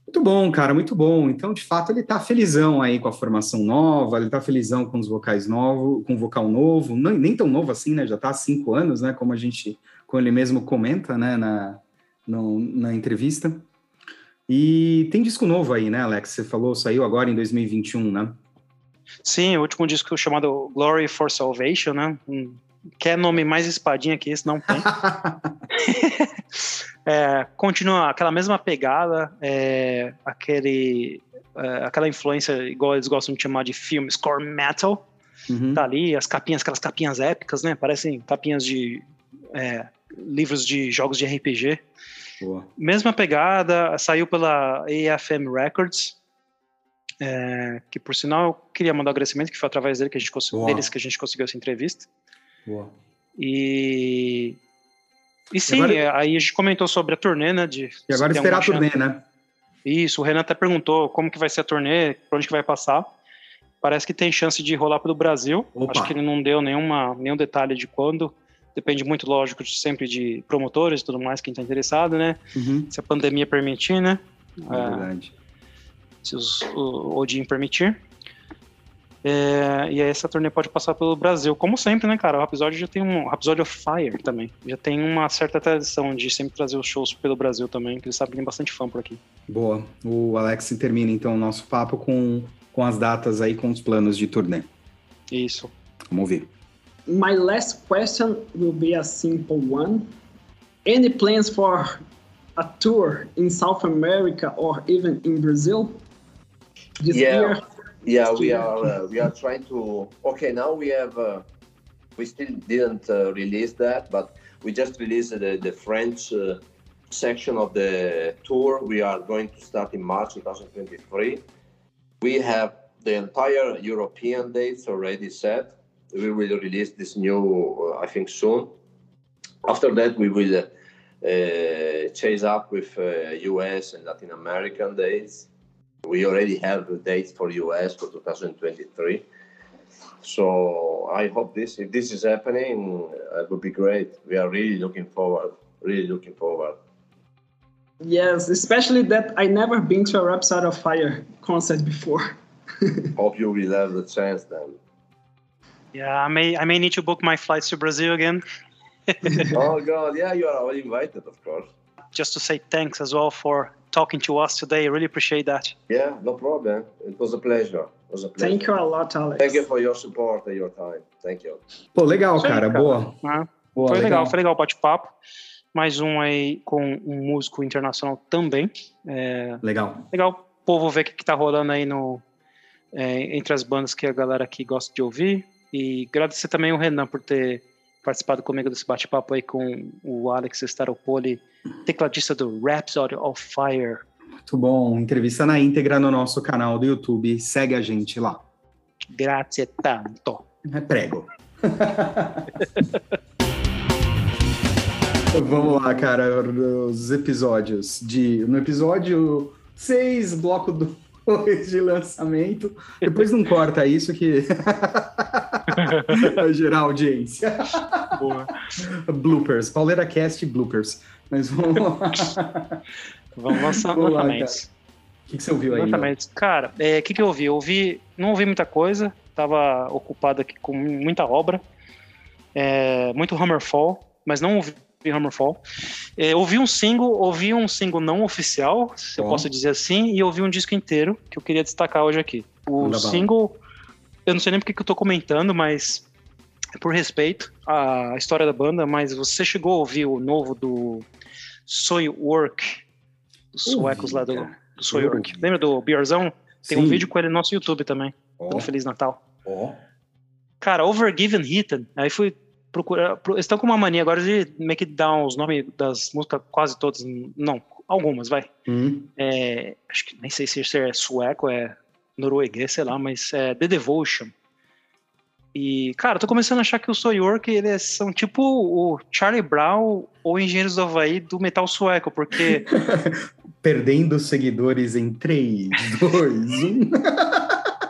Muito bom, cara, muito bom. Então, de fato, ele tá felizão aí com a formação nova, ele tá felizão com os vocais novos, com o vocal novo, nem, nem tão novo assim, né? Já tá há cinco anos, né? Como a gente, como ele mesmo comenta, né? Na, no, na entrevista. E tem disco novo aí, né, Alex? Você falou, saiu agora em 2021, né? Sim, o último disco chamado Glory for Salvation, né? Um, quer nome mais espadinha que esse? Não tem. é, continua aquela mesma pegada, é, aquele, é, aquela influência, igual eles gostam de chamar de film score metal. Uhum. Tá ali, as capinhas, aquelas capinhas épicas, né? Parecem capinhas de é, livros de jogos de RPG. Boa. Mesma pegada, saiu pela AFM Records, é, que por sinal eu queria mandar um agradecimento, que foi através dele que a gente conseguiu, deles que a gente conseguiu essa entrevista. Boa. E e sim, agora... É, aí a gente comentou sobre a turnê, né? De, e agora esperar a turnê, né? Isso, o Renan até perguntou como que vai ser a turnê, por onde que vai passar. Parece que tem chance de rolar pelo Brasil. Opa. Acho que ele não deu nenhuma, nenhum detalhe de quando. Depende muito, lógico, sempre de promotores e tudo mais, quem está interessado, né? Uhum. Se a pandemia permitir, né? É, é verdade. Se os, o Odin permitir. É, e aí essa turnê pode passar pelo Brasil, como sempre, né, cara? O episódio já tem um. Episódio of Fire também. Já tem uma certa tradição de sempre trazer os shows pelo Brasil também, que eles sabem que tem bastante fã por aqui. Boa. O Alex termina então o nosso papo com, com as datas aí, com os planos de turnê. Isso. Vamos ouvir. My last question will be a simple one. Any plans for a tour in South America or even in Brazil this yeah. year? Yeah, we are uh, we are trying to. Okay, now we have. Uh, we still didn't uh, release that, but we just released the the French uh, section of the tour. We are going to start in March 2023. We have the entire European dates already set. We will release this new, uh, I think, soon. After that, we will uh, chase up with US and Latin American dates we already have the dates for US for 2023. So I hope this, if this is happening, uh, it would be great. We are really looking forward, really looking forward. Yes, especially that I never been to a Rhapsody of Fire concert before. hope you will have the chance then. Yeah, I may I may need to book my flights to Brazil again. oh God, yeah, you are all invited, of course. Just to say thanks as well for talking to us today. I really appreciate that. Yeah, no problem. It was a pleasure. It was a pleasure. Thank you a lot, Alex. Thank you for your support and your time. Thank you. Pô, legal, Sim, cara. cara. Boa. Ah, Boa. Foi legal, legal foi legal o bate-papo. Mais um aí com um músico internacional também. É, legal. Legal o povo ver o que, que tá rolando aí no, é, entre as bandas que a galera aqui gosta de ouvir. E agradecer também o Renan por ter participado comigo desse bate-papo aí com o Alex Staropoli, tecladista do Rhapsody of Fire. Muito bom. Entrevista na íntegra no nosso canal do YouTube. Segue a gente lá. Grazie tanto. É prego. Vamos lá, cara, os episódios de no episódio 6, bloco 2 de lançamento. Depois não corta isso que vai gerar audiência. Boa. bloopers, Pauleira Cast bloopers. Mas vamos lá. Vamos lançar lançamentos. O que, que, você ouviu aí? Lançamentos. Cara, o é, que, que eu ouvi? Eu ouvi, não ouvi muita coisa, tava ocupado aqui com muita obra, é, muito Hammerfall, mas não ouvi Hammerfall. É, ouvi um single, ouvi um single não oficial, se eu posso dizer assim, e ouvi um disco inteiro que eu queria destacar hoje aqui. O Manda bala. Eu não sei nem porque que eu tô comentando, mas por respeito à história da banda, mas você chegou a ouvir o novo do Soy Work, dos suecos lá do, do Soy Eu Work. ouvi. Lembra do Beerzão? Tem um Sim. vídeo com ele no nosso YouTube também. Então, Feliz Natal. ó. Cara, Overgiven Hidden. Aí fui procurar. pro- Eles estão com uma mania agora de meio que dar os nomes das músicas, quase todas. Não, algumas, vai. Hum, É, acho que nem sei se isso é sueco, é norueguês, sei lá, mas é The Devotion. E, cara, eu tô começando a achar que o Soyork, eles são tipo o Charlie Brown ou Engenheiros do Havaí do metal sueco, porque Perdendo seguidores em 3, 2, 1.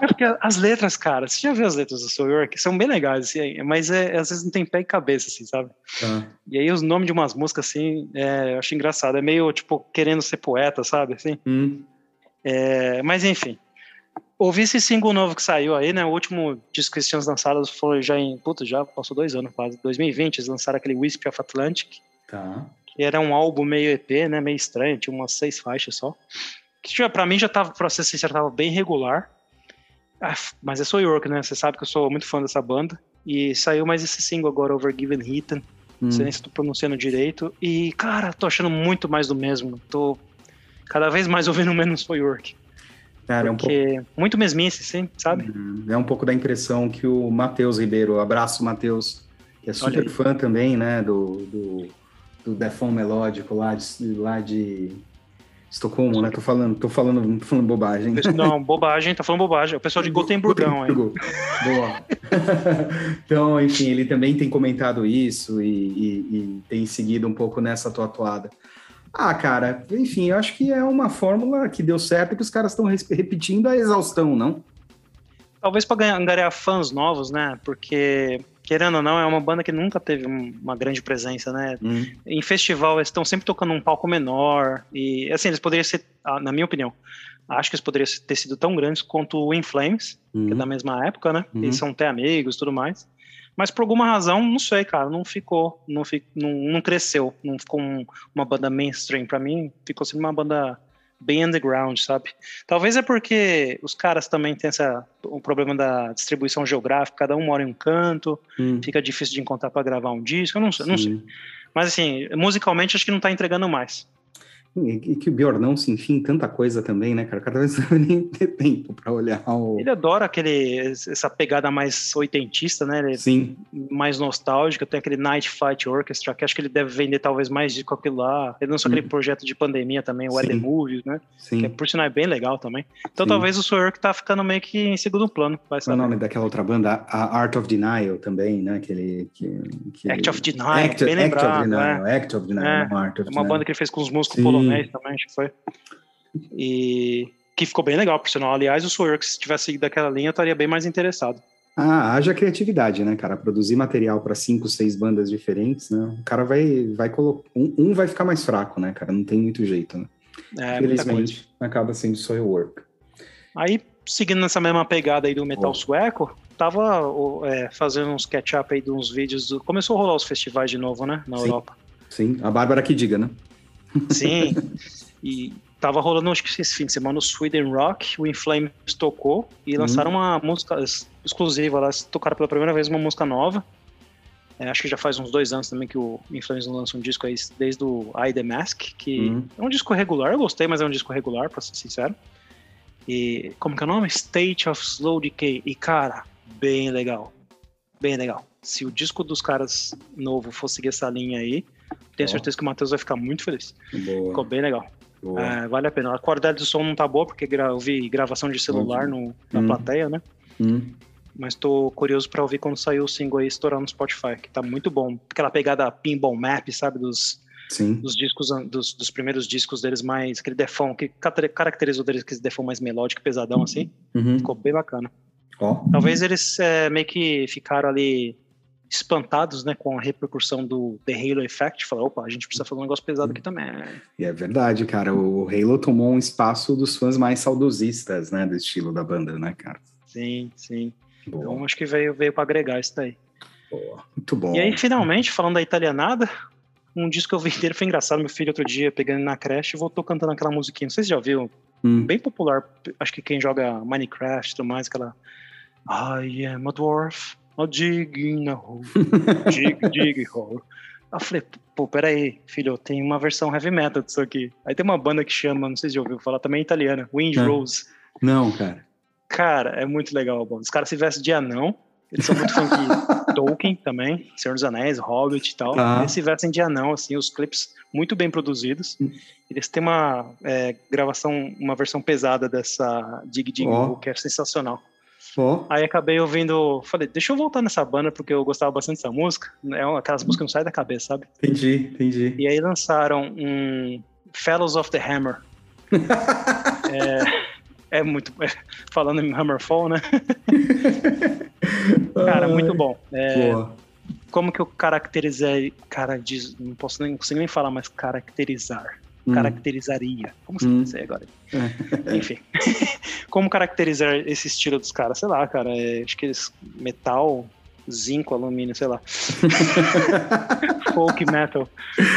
É porque as letras, cara, você já viu as letras do Soul York? São bem legais, assim, mas é, às vezes não tem pé e cabeça, assim, sabe? Tá. E aí os nomes de umas músicas, assim, é, eu acho engraçado. É meio, tipo, querendo ser poeta, sabe? Assim. Hum, É, mas, enfim. Ouvi esse single novo que saiu aí, né? O último disco que eles tinham lançado foi já em... Puta, já passou dois anos quase. 2020, eles lançaram aquele Wisp of Atlantic, tá. que era um álbum meio EP, né? Meio estranho, tinha umas seis faixas só. Que já, pra mim já tava, pra ser sincero, tava bem regular. Ah, mas é Soul York, né? Você sabe que eu sou muito fã dessa banda. E saiu mais esse single agora, Overgiven Hidden. Hum. Não sei nem se tô pronunciando direito. E, cara, tô achando muito mais do mesmo. Tô cada vez mais ouvindo menos Soul York. Cara, é um pouco, Porque muito mesmice, sim, sabe? é um pouco da impressão que o Matheus Ribeiro, abraço Matheus, que é super fã também, né, do, do, do Defon Melódico lá de, lá de Estocolmo, né? Tô falando, tô falando, tô falando bobagem. Não, bobagem, tá falando bobagem. O pessoal de Gotemburgão aí. Boa. então, enfim, ele também tem comentado isso e, e- e tem seguido um pouco nessa tua atuada. Ah, cara, enfim, eu acho que é uma fórmula que deu certo e que os caras estão repetindo a exaustão, não? Talvez ganhar, angariar fãs novos, né? Porque, querendo ou não, é uma banda que nunca teve um- uma grande presença, né? Hum, em festival eles estão sempre tocando um palco menor e assim eles poderiam ser ah, na minha opinião acho que eles poderiam ter sido tão grandes quanto o In Flames que é da mesma época né Uhum. eles são até amigos e tudo mais mas por alguma razão não sei cara não ficou não não, não cresceu não ficou um- uma banda mainstream Pra mim ficou sendo uma banda bem underground sabe? Talvez é porque os caras também têm essa o problema da distribuição geográfica cada um mora em um canto hum, fica difícil de encontrar pra gravar um disco eu não sei não sei. Mas assim, musicalmente acho que não tá entregando mais. E, que o Bjornão se enfia em tanta coisa também, né, cara? Cada vez nem ter tempo pra olhar o. Ele adora aquele, essa pegada mais oitentista, né? Ele é Sim, mais nostálgica. Tem aquele Night Fight Orchestra, que acho que ele deve vender talvez mais disco aquilo lá. Ele lançou aquele Uhum. projeto de pandemia também, o. The Movies, né? Que sim. é, por sinal é bem legal também. Então Sim. talvez o Sawyer que tá ficando meio que em segundo plano. Vai é o saber. nome daquela outra banda? A Art of Denial também, né? Aquele, que, que... Act of Denial, Act, bem Act of lembrado. Denial, é. Act of Denial, É, Art of É uma Denial. banda que ele fez com os músicos Sim. Polonês também, acho que foi. E que ficou bem legal, por sinal. Aliás, o que se tivesse seguido aquela linha, eu estaria bem mais interessado. Ah, haja criatividade, né, cara? Produzir material para cinco, seis bandas diferentes, né? O cara vai, vai colocar. Um, um vai ficar mais fraco, né, cara? Não tem muito jeito, né? É. Felizmente, acaba sendo soil work. Aí, seguindo nessa mesma pegada aí do metal Ó. sueco, tava é, fazendo uns catch-up aí de uns vídeos. do- Começou a rolar os festivais de novo, né? Na Sim. Europa. Sim, a Bárbara que diga, né? Sim. e tava rolando, acho que esse fim de semana, o Sweden Rock, o Inflames tocou e Uhum. lançaram uma música ex- exclusiva lá. Tocaram pela primeira vez uma música nova. É, acho que já faz uns dois anos também que o Inflames lança um disco aí, desde o I The Mask, que Uhum. é um disco regular, eu gostei, mas é um disco regular, pra ser sincero. E como que é o nome? State of Slow Decay. E cara, bem legal. Bem legal. Se o disco dos caras novo for seguir essa linha aí, tenho Ó. certeza que o Matheus vai ficar muito feliz. Boa. Ficou bem legal. É, vale a pena. A qualidade do som não tá boa, porque gra- eu vi gravação de celular no, na Hum. plateia, né? Hum, Mas tô curioso pra ouvir quando sair o single aí estourar no Spotify, que tá muito bom. Aquela pegada pinball map, sabe? Dos, sim. dos discos, dos, dos primeiros discos deles mais. Aquele defão, que caracterizou deles aquele defão mais melódico, pesadão, assim. Uhum. Ficou bem bacana. Ó, Talvez eles é, meio que ficaram ali espantados, né, com a repercussão do The Halo Effect. Falaram, opa, a gente precisa fazer um negócio pesado aqui também. e é verdade, cara. O Halo tomou um espaço dos fãs mais saudosistas, né? Do estilo da banda, né, cara? Sim, sim. Boa, Então acho que veio, veio para agregar isso daí. boa. Muito bom. E aí, finalmente, falando da italianada, um disco que eu vi inteiro foi engraçado. Meu filho outro dia pegando na creche voltou cantando aquela musiquinha. Não sei se já viu. Hum. Bem popular. Acho que quem joga Minecraft e tudo mais, aquela. I am a dwarf, a digging a hole. Dig, dig, eu falei, pô, peraí, filho, tem uma versão heavy metal disso aqui. Aí tem uma banda que chama, não sei se já ouviu falar, também é italiana, Wind É. Rose. Não, cara. Cara, é muito legal a banda. Os caras se vestem de anão. Eles são muito fã de Tolkien também, Senhor dos Anéis, Hobbit e tal. Tá. Eles se vestem de anão, assim, os clipes muito bem produzidos. Eles têm uma é, gravação, uma versão pesada dessa Dig Dig, Ó. que é sensacional. Ó, Aí acabei ouvindo, falei, deixa eu voltar nessa banda porque eu gostava bastante dessa música. É uma- aquelas músicas que não saem da cabeça, sabe? entendi, entendi. E aí lançaram um Fellows of the Hammer. é, é muito. é, falando em Hammerfall, né? Cara, muito bom. É, como que eu caracterizei. Cara, diz, não posso nem não consigo nem falar, mas caracterizar. Hum. Caracterizaria. Como se Hum. diz aí agora? Enfim. como caracterizar esse estilo dos caras? Sei lá, cara. é, acho que eles. Metal, zinco, alumínio, sei lá. Folk metal.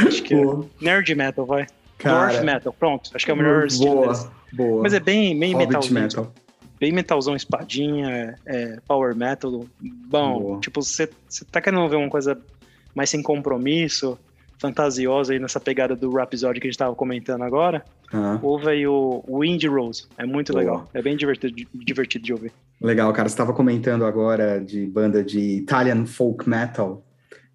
Acho que é. Boa. Nerd metal, vai. Cara, Dwarf metal, pronto. Acho que é o melhor estilo boa, boa. Mas é bem, bem metalzinho. metal. Bem metalzão, espadinha, é, power metal. Bom, Boa. tipo, você tá querendo ver uma coisa mais sem compromisso, fantasiosa aí nessa pegada do Rhapsody que a gente tava comentando agora, Ah, ouve aí o Wind Rose. É muito Boa. legal. É bem divertido, divertido de ouvir. legal, cara. Você estava comentando agora de banda de Italian folk metal.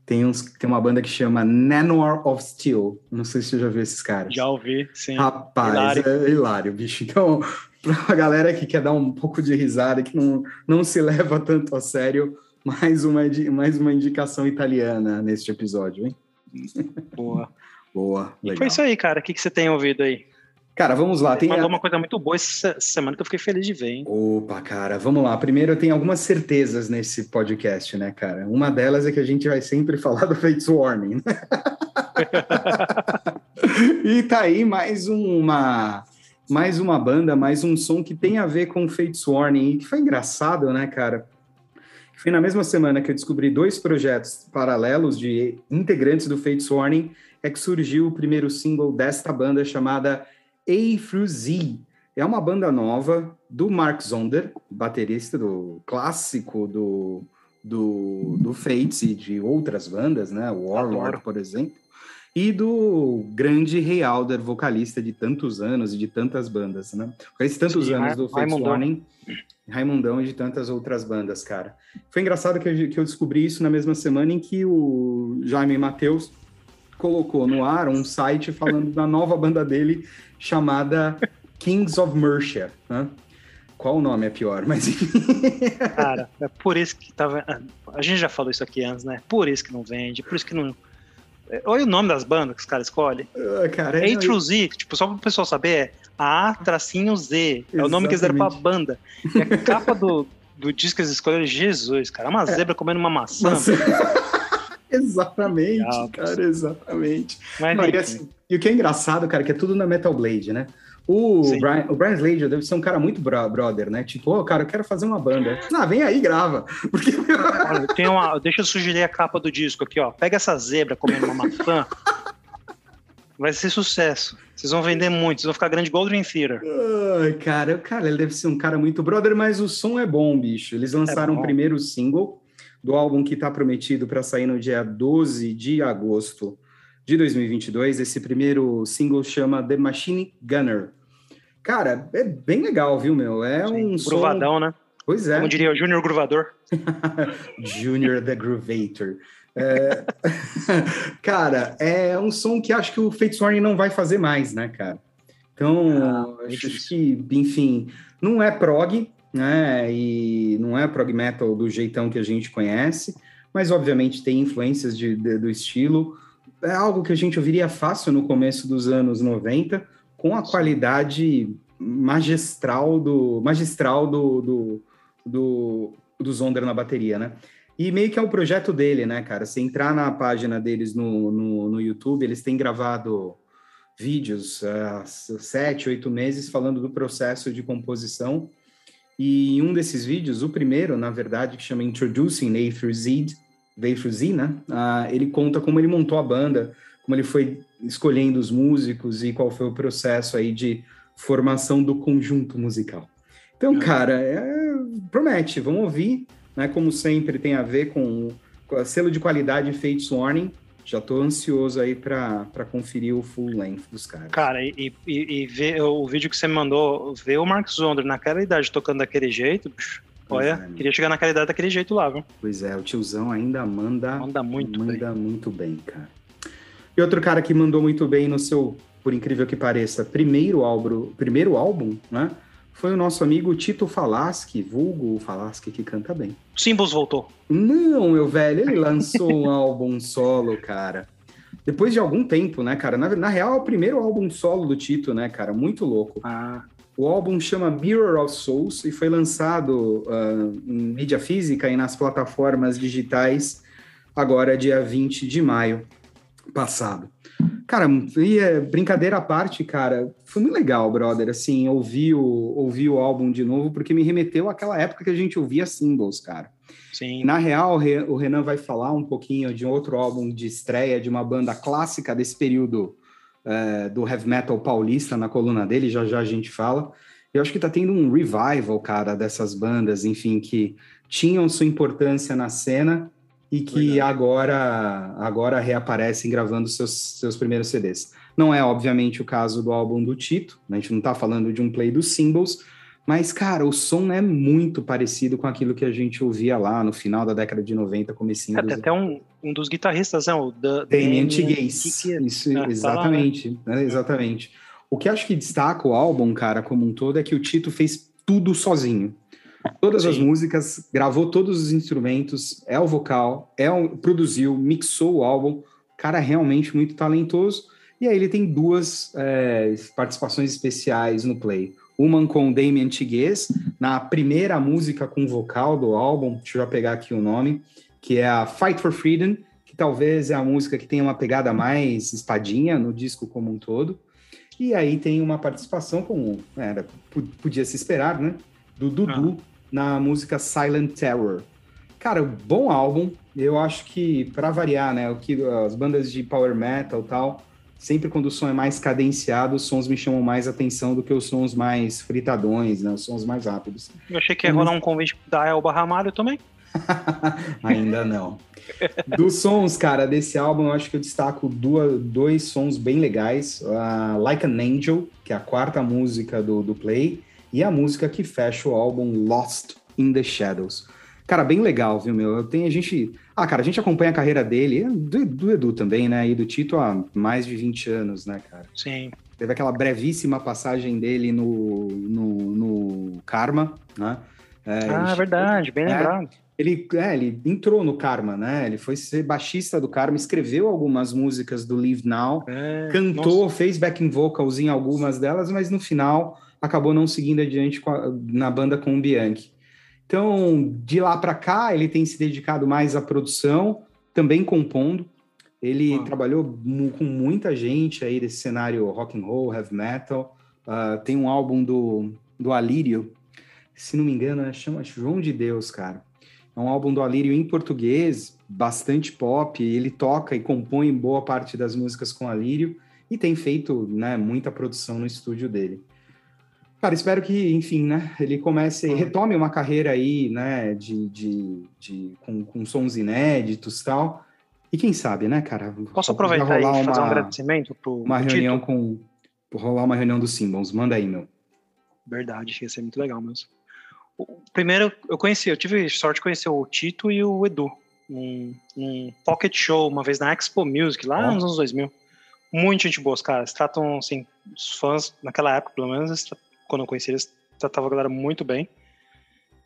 Tem, uns, tem uma banda que chama Nanor of Steel. Não sei se você já viu esses caras. Já ouvi, sim. Rapaz, Hilário. é hilário, bicho. Então, pra galera que quer dar um pouco de risada, que não, não se leva tanto a sério, mais uma, mais uma indicação italiana neste episódio, hein? Boa. Boa, E legal. foi isso aí, cara. O que, que você tem ouvido aí? Cara, vamos lá. Tem uma coisa muito boa essa semana que eu fiquei feliz de ver, hein? Opa, cara, vamos lá. Primeiro, eu tenho algumas certezas nesse podcast, né, cara? Uma delas é que a gente vai sempre falar do Fates Warning. né? e tá aí mais uma mais uma banda, mais um som que tem a ver com Fates Warning e que foi engraçado, né, cara? Foi na mesma semana que eu descobri dois projetos paralelos de integrantes do Fates Warning é que surgiu o primeiro single desta banda chamada A through Z. É uma banda nova do Mark Zonder, baterista do clássico do, do, do Fates e de outras bandas, né? Warlord, por exemplo. E do grande Rei Alder, vocalista de tantos anos e de tantas bandas, né? Faz tantos anos do Fates. Warning, Raimundão e de tantas outras bandas, cara. Foi engraçado que eu, que eu descobri isso na mesma semana em que o Jaime Matheus colocou no ar um site falando da nova banda dele chamada Kings of Mercia, né? Qual o nome é pior, mas enfim. Cara, é por isso que tava. A gente já falou isso aqui antes, né? Por isso que não vende, por isso que não. É, Olha o nome das bandas que os caras escolhem. Ah, cara, A through Z, tipo, só para o pessoal saber, é A tracinho Z. É o nome que eles deram pra Exatamente. banda. E a capa do, do disco que eles escolheram, Jesus, cara. É uma zebra comendo uma maçã. Exatamente, Diabos. cara, exatamente. Mas, Não, e, assim, e o que é engraçado, cara, que é tudo na Metal Blade, né? O Sim. Brian, o Brian Slager deve ser um cara muito bro- brother, né? Tipo, ô, cara, eu quero fazer uma banda. Ah, vem aí, grava. Porque, olha, tem uma, deixa eu sugerir a capa do disco aqui, ó. Pega essa zebra comendo uma maçã. Vai ser sucesso. Vocês vão vender muito, vocês vão ficar grande igual o Dream Theater. Ai, cara, cara, ele deve ser um cara muito brother, mas o som é bom, bicho. Eles lançaram bom. o primeiro single do álbum que tá prometido para sair no dia 12 de agosto de 2022. Esse primeiro single chama The Machine Gunner. Cara, é bem legal, viu, meu? É um som... Gruvadão, né? Pois é. Como diria o Júnior Gruvador. Junior the Groovator. É, cara, é um som que acho que o Warning não vai fazer mais, né, cara? Então, Ah, acho, acho que, enfim, não é prog, né? E não é prog metal do jeitão que a gente conhece, mas obviamente tem influências de, de- do estilo. É algo que a gente ouviria fácil no começo dos anos 90, com a qualidade magistral do magistral do, do, do, do Zonder na bateria, né? E meio que é o projeto dele, né, cara? Se entrar na página deles no, no, no YouTube, eles têm gravado vídeos há sete, oito meses falando do processo de composição. E em um desses vídeos, o primeiro, na verdade, que chama Introducing A through Z, A through Z, né? Ah, ele conta como ele montou a banda, como ele foi escolhendo os músicos e qual foi o processo aí de formação do conjunto musical. Então, cara, é, promete, vamos ouvir, né? Como sempre tem a ver com, a selo de qualidade Fates Warning. Já tô ansioso aí para conferir o full length dos caras. Cara, e, e, e ver o vídeo que você me mandou, ver o Marcos Zonder naquela idade tocando daquele jeito, bicho, olha, é, mano. queria chegar naquela idade daquele jeito lá, viu? Pois é, o tiozão ainda manda, Manda muito manda muito bem, cara. E outro cara que mandou muito bem no seu, por incrível que pareça, primeiro álbum, primeiro álbum, né? Foi o nosso amigo Tito Falaschi, vulgo Falaschi que canta bem. O Symbols voltou. Não, meu velho, ele lançou um álbum solo, cara. Depois de algum tempo, né, cara? Na, na real, é o primeiro álbum solo do Tito, né, cara? Muito louco. Ah, O álbum chama Mirror of Souls e foi lançado ah, em mídia física e nas plataformas digitais agora dia 20 de maio passado. Cara, e é, brincadeira à parte, cara, foi muito legal, brother, assim, ouvir o, ouvir o álbum de novo, porque me remeteu àquela época que a gente ouvia singles, cara. sim. Na real, o Re- o Renan vai falar um pouquinho de outro álbum de estreia de uma banda clássica desse período é, do heavy metal paulista na coluna dele, já já a gente fala. Eu acho que tá tendo um revival, cara, dessas bandas, enfim, que tinham sua importância na cena e que Verdade. agora agora reaparecem gravando seus, seus primeiros CDs. Não é, obviamente, o caso do álbum do Tito, né? a gente não tá falando de um play dos singles, mas, cara, o som é muito parecido com aquilo que a gente ouvia lá no final da década de 90, comecinho É, dos até um, um dos guitarristas, né? O da, Damien. Tigace. Isso, É, tá lá, né? exatamente, né, exatamente. O que acho que destaca o álbum, cara, como um todo, é que o Tito fez tudo sozinho. Todas as Sim. músicas, gravou todos os instrumentos, é o vocal, é o, produziu, mixou o álbum. Cara é realmente muito talentoso. E aí ele tem duas é, participações especiais no play. Uma com o Damien Tiguez, na primeira música com vocal do álbum, deixa eu já pegar aqui o nome, que é a Fight for Freedom, que talvez é a música que tem uma pegada mais espadinha no disco como um todo. E aí tem uma participação com, era, p- podia se esperar, né? Do Dudu na música Silent Terror. Cara, bom álbum. Eu acho que, para variar, né? O que as bandas de power metal e tal, sempre quando o som é mais cadenciado, os sons me chamam mais atenção do que os sons mais fritadões, né? Os sons mais rápidos. Eu achei que ia rolar um convite da Elba Ramalho também. Ainda não. Dos sons, cara, desse álbum, eu acho que eu destaco duas, dois sons bem legais. A Like an Angel, que é a quarta música do, do Play, e a música que fecha o álbum Lost in the Shadows. Cara, bem legal, viu, meu? Eu tenho a gente. Ah, cara, a gente acompanha a carreira dele, do, do Edu também, né? E do Tito há mais de 20 anos, né, cara? Sim. Teve aquela brevíssima passagem dele no, no, no Karma, né? É, ah, ele- verdade, bem É. lembrado. ele, é, ele entrou no Karma, né? Ele foi ser baixista do Karma, escreveu algumas músicas do Live Now, É, cantou, nossa. fez backing vocals em algumas delas, mas no final acabou não seguindo adiante a- na banda com o Bianchi. Então, de lá para cá, ele tem se dedicado mais à produção, também compondo. Ele trabalhou com muita gente aí desse cenário rock and roll, heavy metal. Ah, tem um álbum do, do Alírio, se não me engano, é- chama João de Deus, cara. É um álbum do Alírio em português, bastante pop. Ele toca e compõe boa parte das músicas com Alírio e tem feito né, muita produção no estúdio dele. Cara, espero que, enfim, né, ele comece, Uhum. retome uma carreira aí, né, de, de, de com, com sons inéditos e tal. E quem sabe, né, cara? Posso aproveitar e fazer um uma- agradecimento pro, uma pro reunião com. rolar uma reunião dos Simbons. Manda aí, meu. Verdade, ia ser muito legal mesmo. O- Primeiro, eu conheci, eu tive sorte de conhecer o Tito e o Edu. Um, um pocket show, uma vez na Expo Music, lá Ó. nos anos 2000. Muito gente boa, os caras. Tratam, assim, os fãs, naquela época, pelo menos, quando eu conheci eles, tratavam a galera muito bem.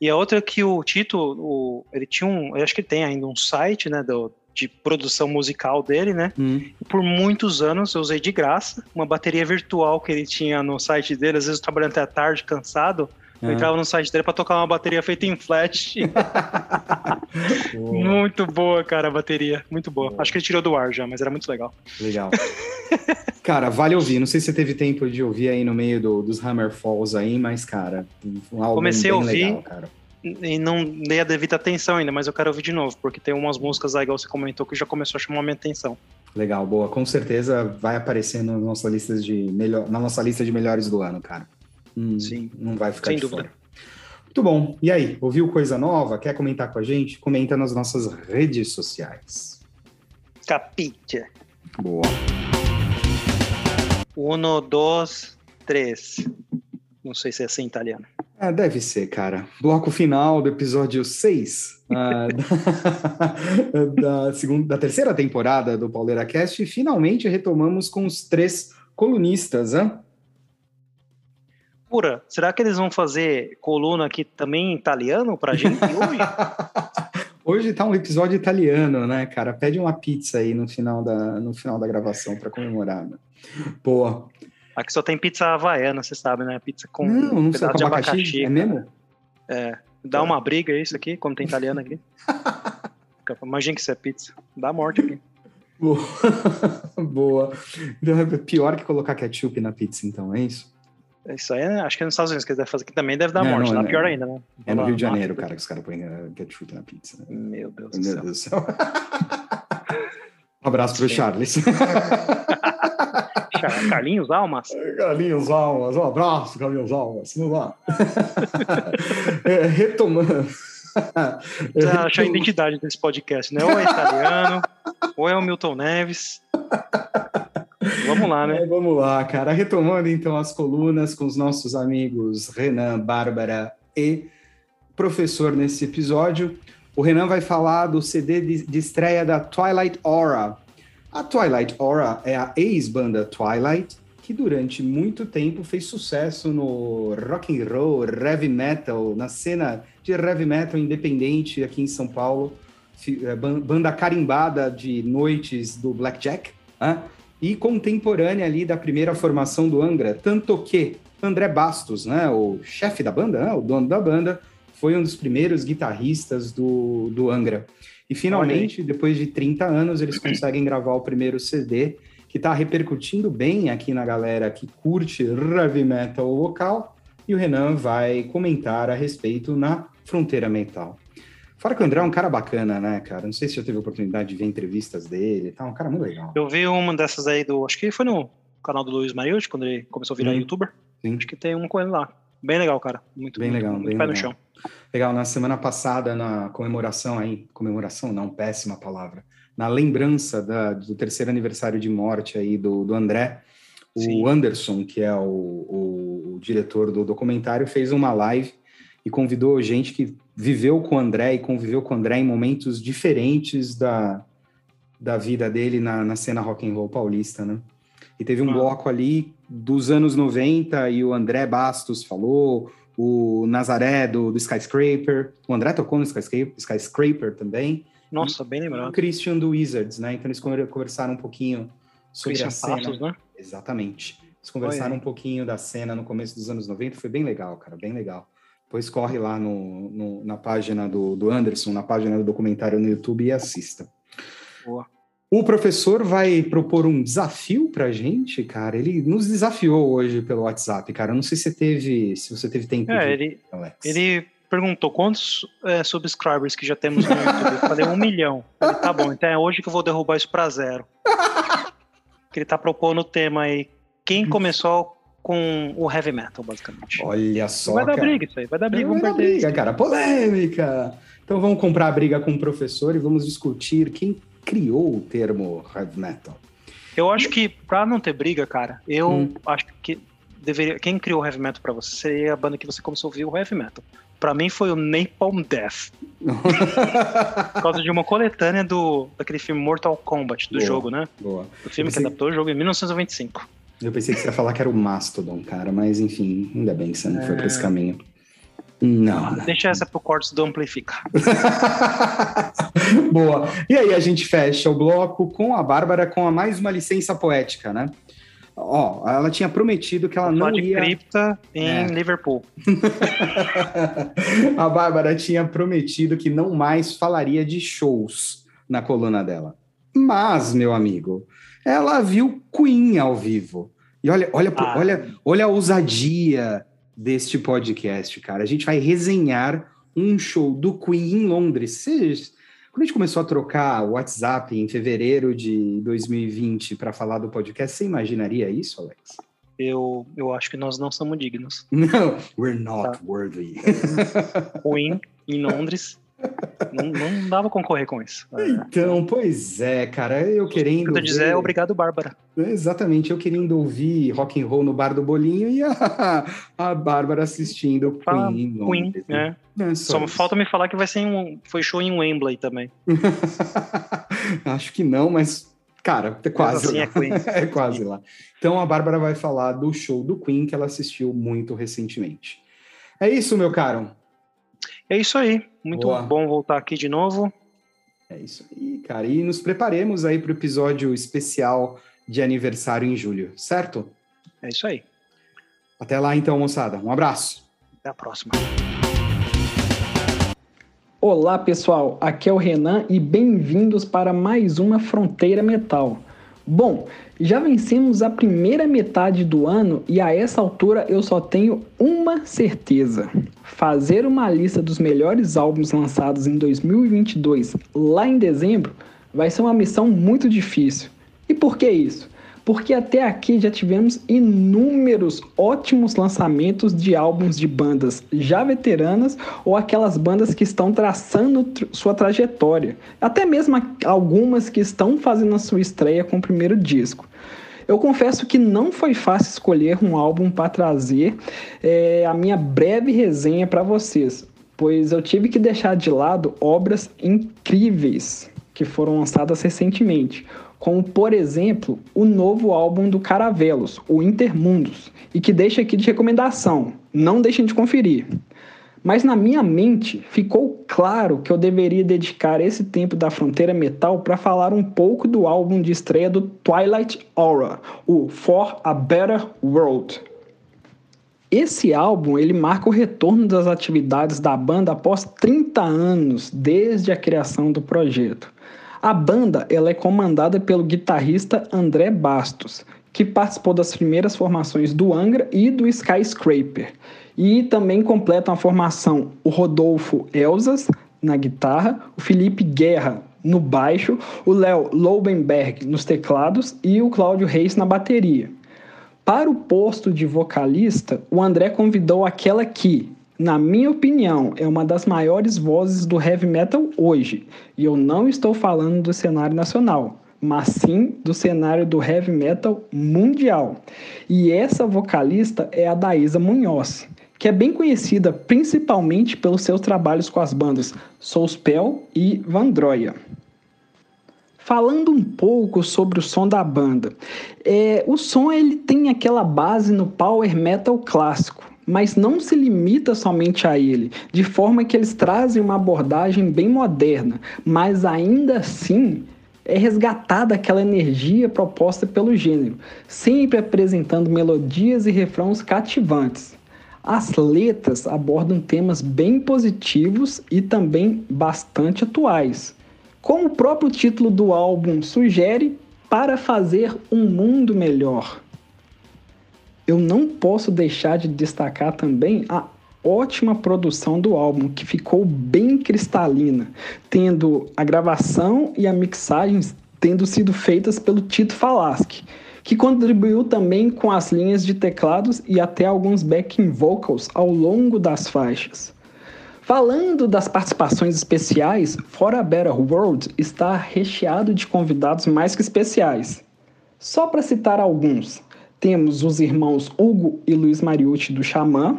E a outra é que o Tito, o, ele tinha um, eu acho que ele tem ainda um site, né, do, de produção musical dele, né? Hum. Por muitos anos eu usei de graça uma bateria virtual que ele tinha no site dele. Às vezes eu trabalhando até a tarde, cansado. Eu Ah. entrava no site dele pra tocar uma bateria feita em flash. muito boa, cara, a bateria. Muito boa. Boa. Acho que ele tirou do ar já, mas era muito legal. Legal. cara, vale ouvir. Não sei se você teve tempo de ouvir aí no meio do- dos Hammer Falls aí, mas, cara, um álbum Comecei a ouvir. legal, cara. E não dei a devida atenção ainda, mas eu quero ouvir de novo, porque tem umas músicas lá, igual você comentou, que já começou a chamar minha atenção. Legal, boa. Com certeza vai aparecer na nossa lista de, melhor, na nossa lista de melhores do ano, cara. Hum, Sim. Não vai ficar Sem dúvida. fora. Muito bom. E aí, ouviu coisa nova? Quer comentar com a gente? Comenta nas nossas redes sociais. Capite. Boa. Uno, dois, três. Não sei se é assim italiano. Ah, deve ser, cara. Bloco final do episódio 6 ah, da, da, segunda, da terceira temporada do Pauleira Cast. E finalmente retomamos com os três colunistas, hein? Pura, será que eles vão fazer coluna aqui também em italiano pra gente hoje? Hoje tá um episódio italiano, né, cara? Pede uma pizza aí no final da, no final da gravação para comemorar. Né? Boa. Aqui só tem pizza havaiana, você sabe, né? Pizza com não, não um sei pedaço de abacaxi, abacaxi. é mesmo? É, dá uma briga isso aqui, quando tem italiano aqui. Imagina que isso é pizza. Dá morte aqui. Boa. Boa. Pior que colocar ketchup na pizza, então, é isso? Isso aí, é- acho que é nos Estados Unidos que eles devem fazer, que também deve dar Não, morte. não, Dá não. pior ainda, né? É no Rio de. Janeiro, cara, que os caras põem eh, ketchup na pizza. né? Meu Deus do Meu céu. Deus do céu. Um abraço pro Sim. Charles. Char- Carlinhos Almas? Carlinhos Almas, um abraço, Carlinhos Almas. Vamos lá. É, retomando. Precisa achar a identidade desse podcast, né? Ou é italiano, ou é o Milton Neves. Vamos lá, né? É, vamos lá, cara. Retomando então as colunas com os nossos amigos Renan, Bárbara e professor nesse episódio. O Renan vai falar do CD de, de estreia da Twilight Aura. A Twilight Aura é a ex-banda Twilight, que durante muito tempo fez sucesso no rock and roll, heavy metal, na cena de heavy metal independente aqui em São Paulo. Ban- Banda carimbada de noites do Blackjack, né? E contemporânea ali da primeira formação do Angra, tanto que André Bastos, né, o chefe da banda, né, o dono da banda, foi um dos primeiros guitarristas do, do Angra. E finalmente, depois de 30 anos, eles conseguem gravar o primeiro CD, que está repercutindo bem aqui na galera que curte heavy metal local, e o Renan vai comentar a respeito na Fronteira Metal. Fora que o André é um cara bacana, né, cara? Não sei se já teve a oportunidade de ver entrevistas dele, tá um cara muito legal. Eu vi uma dessas aí do. Acho que foi no canal do Luiz Mariucci, quando ele começou a virar Sim. youtuber. Sim. Acho que tem uma com ele lá. Bem legal, cara. Muito Bem legal, muito bem pé no legal. chão. Legal, na semana passada, na comemoração aí, comemoração não, péssima palavra, na lembrança da- do terceiro aniversário de morte aí do, do André, Sim. o Anderson, que é o, o- o diretor do documentário, fez uma live e convidou gente que viveu com o André e conviveu com o André em momentos diferentes da, da vida dele na, na cena rock and roll paulista, né? E teve um Ah. bloco ali dos anos 90 e o André Bastos falou, o Nazaré do, do Skyscraper, o André tocou no Skyscraper, Skyscraper também, Nossa, bem e o lembrado. Christian do Wizards, né? Então eles conver- conversaram um pouquinho sobre Christian a cena. Passos, né? Exatamente. Eles conversaram aí. um pouquinho da cena no começo dos anos 90, foi bem legal, cara, bem legal. Depois corre lá no, no- na página do, do Anderson, na página do documentário no YouTube e assista. Boa. O professor vai propor um desafio pra gente, cara. Ele nos desafiou hoje pelo WhatsApp, cara. Eu não sei se você teve, se você teve tempo É, de ele, Alex. ele perguntou quantos é, subscribers que já temos no YouTube. Eu falei um milhão. Ele, tá bom, então é hoje que eu vou derrubar isso pra zero. que ele tá propondo o tema aí. Quem começou com o heavy metal, basicamente. Olha só, vai dar cara. briga isso aí, vai dar briga, Vai vamos dar briga, isso. cara. Polêmica. Então vamos comprar a briga com o professor e vamos discutir quem criou o termo heavy metal. Eu acho que pra não ter briga, cara, eu Hum. acho que deveria. Quem criou o heavy metal pra você seria a banda que você começou a ouvir o heavy metal. Pra mim foi o Napalm Death. Por causa de uma coletânea do, daquele filme Mortal Kombat, do Boa. jogo, né? Boa. O filme que adaptou o jogo em 1995. Eu pensei que você ia falar que era o Mastodon, cara, mas enfim, ainda bem que você não foi É. pra esse caminho. Não. Deixa essa pro cortes do Amplificar. Boa. E aí a gente fecha o bloco com a Bárbara com a mais uma licença poética, né? Ó, ela tinha prometido que ela Falar não de ia. cripta em É. Liverpool. a Bárbara tinha prometido que não mais falaria de shows na coluna dela. Mas, meu amigo, ela viu Queen ao vivo. E olha, olha, Ah. olha, olha a ousadia deste podcast, cara. A gente vai resenhar um show do Queen em Londres. Você- Quando a gente começou a trocar WhatsApp em fevereiro de 2020 para falar do podcast, você imaginaria isso, Alex? Eu, eu acho que nós não somos dignos. Não, we're not Tá. worthy. Ruim em Londres. Não, não dava concorrer com isso. É. Então, pois é, cara, eu querendo. Quero dizer, obrigado, Bárbara. Exatamente, eu querendo ouvir rock and roll no bar do bolinho e a, a Bárbara assistindo Fala Queen. Queen, né? né? É Só isso. falta me falar que vai ser um, foi show em Wembley também. Acho que não, mas, cara, é quase. assim é é quase lá. Então a Bárbara vai falar do show do Queen que ela assistiu muito recentemente. É isso, meu caro. É isso aí. Muito Boa. bom voltar aqui de novo. É isso aí, cara. E nos preparemos aí para o episódio especial de aniversário em julho, certo? É isso aí. Até lá então, moçada. Um abraço. Até a próxima. Olá pessoal, aqui é o Renan e bem-vindos para mais uma Fronteira Metal. Bom, já vencemos a primeira metade do ano e a essa altura eu só tenho uma certeza: fazer uma lista dos melhores álbuns lançados em 2022 lá em dezembro vai ser uma missão muito difícil. E por que isso? Porque até aqui já tivemos inúmeros ótimos lançamentos de álbuns de bandas já veteranas ou aquelas bandas que estão traçando tr- sua trajetória, até mesmo algumas que estão fazendo a sua estreia com o primeiro disco. Eu confesso que não foi fácil escolher um álbum para trazer eh, a minha breve resenha para vocês, pois eu tive que deixar de lado obras incríveis que foram lançadas recentemente, como por exemplo o novo álbum do Caravelos, o Intermundos, e que deixa aqui de recomendação, não deixem de conferir. Mas na minha mente ficou claro que eu deveria dedicar esse tempo da Fronteira Metal para falar um pouco do álbum de estreia do Twilight Aura, o For a Better World. Esse álbum ele marca o retorno das atividades da banda após 30 anos desde a criação do projeto. A banda ela é comandada pelo guitarrista André Bastos, que participou das primeiras formações do Angra e do Skyscraper. E também completam a formação o Rodolfo Elzas na guitarra, o Felipe Guerra no baixo, o Léo Lobenberg nos teclados e o Cláudio Reis na bateria. Para o posto de vocalista, o André convidou aquela que, na minha opinião, é uma das maiores vozes do heavy metal hoje. E eu não estou falando do cenário nacional, mas sim do cenário do heavy metal mundial. E essa vocalista é a Daísa Munhoz, que é bem conhecida principalmente pelos seus trabalhos com as bandas Soulspell e Vandroia. Falando um pouco sobre o som da banda, é, o som ele tem aquela base no power metal clássico, mas não se limita somente a ele, de forma que eles trazem uma abordagem bem moderna, mas ainda assim é resgatada aquela energia proposta pelo gênero, sempre apresentando melodias e refrãos cativantes. As letras abordam temas bem positivos e também bastante atuais. Como o próprio título do álbum sugere, para fazer um mundo melhor. Eu não posso deixar de destacar também a ótima produção do álbum, que ficou bem cristalina, tendo a gravação e a mixagem tendo sido feitas pelo Tito Falaschi, que contribuiu também com as linhas de teclados e até alguns backing vocals ao longo das faixas. Falando das participações especiais, For a Better World está recheado de convidados mais que especiais. Só para citar alguns, temos os irmãos Hugo e Luiz Mariucci do Xamã,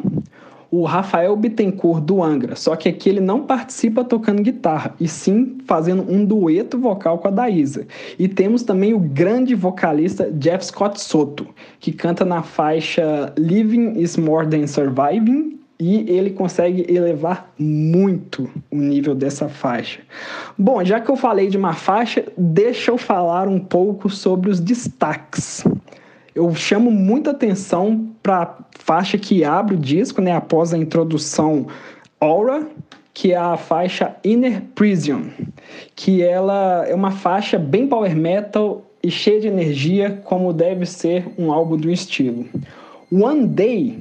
o Rafael Bittencourt do Angra, só que aqui ele não participa tocando guitarra, e sim fazendo um dueto vocal com a Daísa. E temos também o grande vocalista Jeff Scott Soto, que canta na faixa Living is More Than Surviving, e ele consegue elevar muito o nível dessa faixa. Bom, já que eu falei de uma faixa, deixa eu falar um pouco sobre os destaques. Eu chamo muita atenção para a faixa que abre o disco, né, após a introdução Aura, que é a faixa Inner Prison, que ela é uma faixa bem power metal e cheia de energia, como deve ser um álbum do estilo. One Day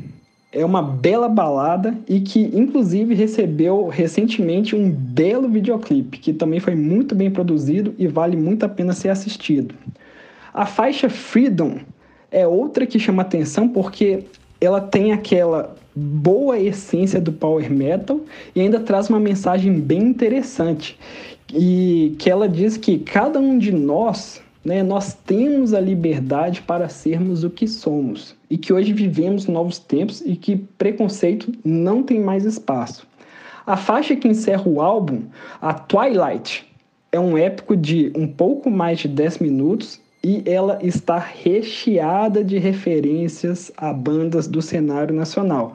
É uma bela balada e que, inclusive, recebeu recentemente um belo videoclipe, que também foi muito bem produzido e vale muito a pena ser assistido. A faixa Freedom é outra que chama atenção porque ela tem aquela boa essência do power metal e ainda traz uma mensagem bem interessante e que ela diz que cada um de nós né, nós temos a liberdade para sermos o que somos e que hoje vivemos novos tempos e que preconceito não tem mais espaço. A faixa que encerra o álbum, a Twilight, é um épico de um pouco mais de 10 minutos e ela está recheada de referências a bandas do cenário nacional,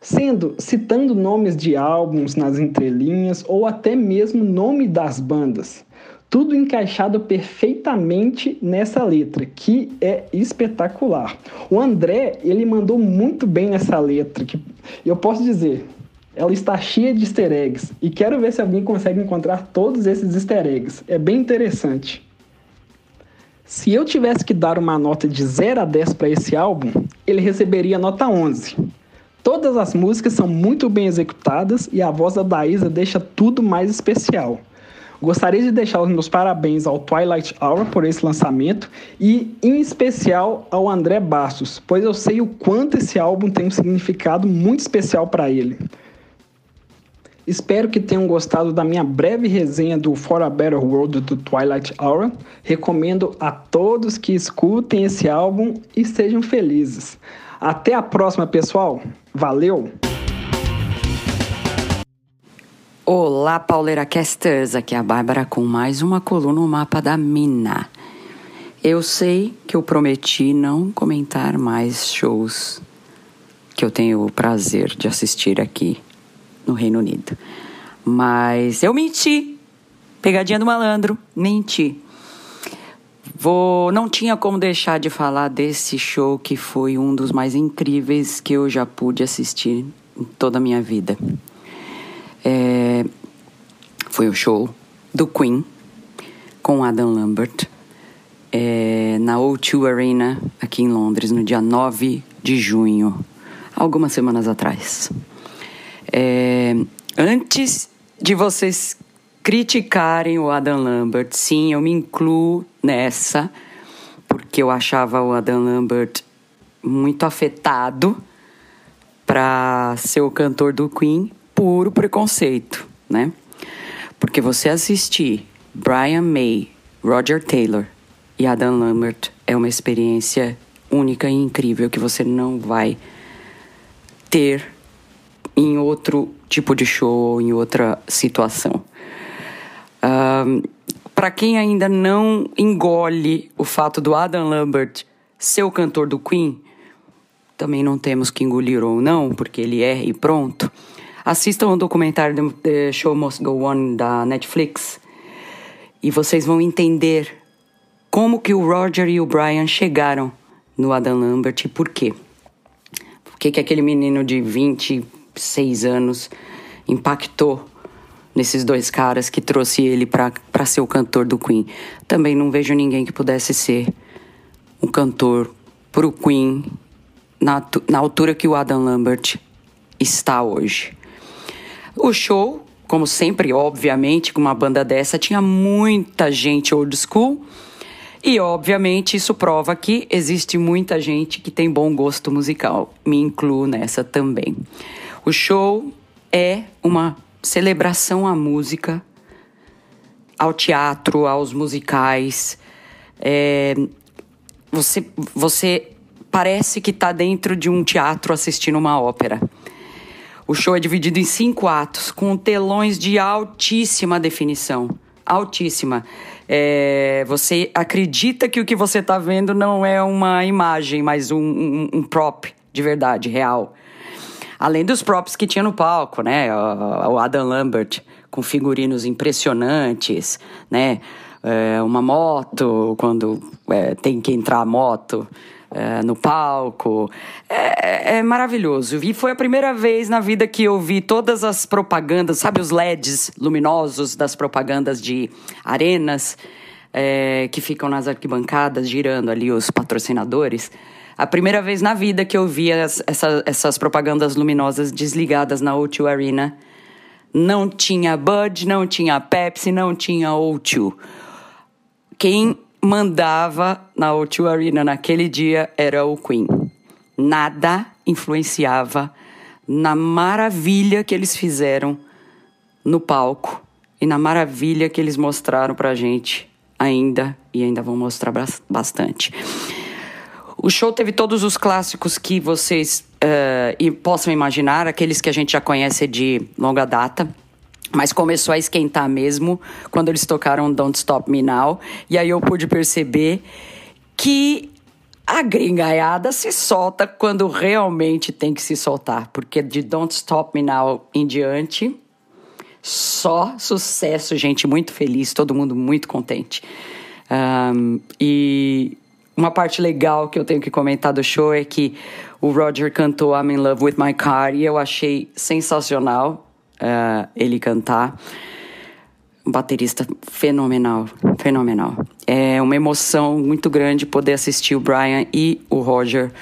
sendo citando nomes de álbuns nas entrelinhas ou até mesmo nome das bandas tudo encaixado perfeitamente nessa letra, que é espetacular. O André, ele mandou muito bem nessa letra, que eu posso dizer, ela está cheia de easter eggs, e quero ver se alguém consegue encontrar todos esses easter eggs. É bem interessante. Se eu tivesse que dar uma nota de 0 a 10 para esse álbum, ele receberia nota 11. Todas as músicas são muito bem executadas e a voz da Daísa deixa tudo mais especial. Gostaria de deixar os meus parabéns ao Twilight Hour por esse lançamento e, em especial, ao André Bastos, pois eu sei o quanto esse álbum tem um significado muito especial para ele. Espero que tenham gostado da minha breve resenha do For a Better World do Twilight Hour. Recomendo a todos que escutem esse álbum e sejam felizes. Até a próxima, pessoal. Valeu! Olá, Pauleira Casters! Aqui é a Bárbara com mais uma coluna no mapa da Mina. Eu sei que eu prometi não comentar mais shows que eu tenho o prazer de assistir aqui no Reino Unido. Mas eu menti! Pegadinha do malandro, menti. Vou, não tinha como deixar de falar desse show que foi um dos mais incríveis que eu já pude assistir em toda a minha vida. É, foi o show do Queen com Adam Lambert é, na O2 Arena aqui em Londres no dia 9 de junho, algumas semanas atrás. É, antes de vocês criticarem o Adam Lambert, sim, eu me incluo nessa, porque eu achava o Adam Lambert muito afetado para ser o cantor do Queen puro preconceito, né? Porque você assistir Brian May, Roger Taylor e Adam Lambert é uma experiência única e incrível que você não vai ter em outro tipo de show, em outra situação. Um, Para quem ainda não engole o fato do Adam Lambert ser o cantor do Queen, também não temos que engolir ou não, porque ele é e pronto. Assistam o documentário do The Show Must Go On da Netflix e vocês vão entender como que o Roger e o Brian chegaram no Adam Lambert e por quê. Por que, que aquele menino de 26 anos impactou nesses dois caras que trouxe ele para ser o cantor do Queen. Também não vejo ninguém que pudesse ser um cantor pro Queen na, na altura que o Adam Lambert está hoje. O show, como sempre, obviamente, com uma banda dessa, tinha muita gente old school. E, obviamente, isso prova que existe muita gente que tem bom gosto musical. Me incluo nessa também. O show é uma celebração à música, ao teatro, aos musicais. É, você, você parece que está dentro de um teatro assistindo uma ópera. O show é dividido em cinco atos, com telões de altíssima definição. Altíssima. É, você acredita que o que você está vendo não é uma imagem, mas um, um, um, prop de verdade, real. Além dos props que tinha no palco, né? O Adam Lambert com figurinos impressionantes, né? É, uma moto, quando é, tem que entrar a moto é, no palco. É, é, maravilhoso. E foi a primeira vez na vida que eu vi todas as propagandas, sabe, os LEDs luminosos das propagandas de arenas é, que ficam nas arquibancadas, girando ali os patrocinadores. A primeira vez na vida que eu vi as- essa- essas propagandas luminosas desligadas na O2 Arena. Não tinha Bud, não tinha Pepsi, não tinha O2. Quem mandava na O2 Arena naquele dia era o Queen. Nada influenciava na maravilha que eles fizeram no palco e na maravilha que eles mostraram pra gente ainda e ainda vão mostrar bas- bastante. O show teve todos os clássicos que vocês e possam imaginar, aqueles que a gente já conhece de longa data. Mas começou a esquentar mesmo quando eles tocaram Don't Stop Me Now. E aí eu pude perceber que a gringaiada se solta quando realmente tem que se soltar. Porque de Don't Stop Me Now em diante, só sucesso, gente muito feliz, todo mundo muito contente. Um, e uma parte legal que eu tenho que comentar do show é que o Roger cantou I'm in Love with My Car e eu achei sensacional uh, ele cantar. Um baterista fenomenal, fenomenal. É uma emoção muito grande poder assistir o Brian e o Roger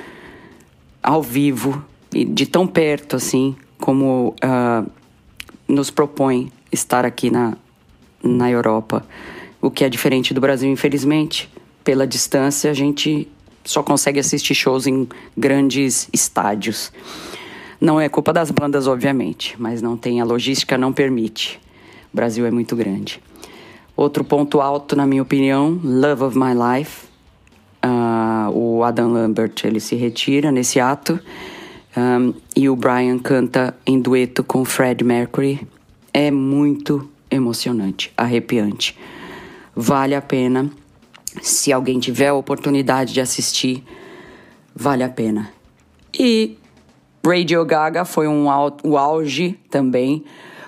ao vivo e de tão perto assim como uh, nos propõe estar aqui na, na Europa, o que é diferente do Brasil, infelizmente. Pela distância, a gente só consegue assistir shows em grandes estádios. Não é culpa das bandas, obviamente, mas não tem a logística, não permite. O Brasil é muito grande. Outro ponto alto, na minha opinião, Love of My Life. Uh, o Adam Lambert ele se retira nesse ato um, e o Brian canta em dueto com Fred Mercury. É muito emocionante, arrepiante. Vale a pena. Se alguém tiver a oportunidade de assistir, vale a pena. E Radio Gaga foi um o auge também,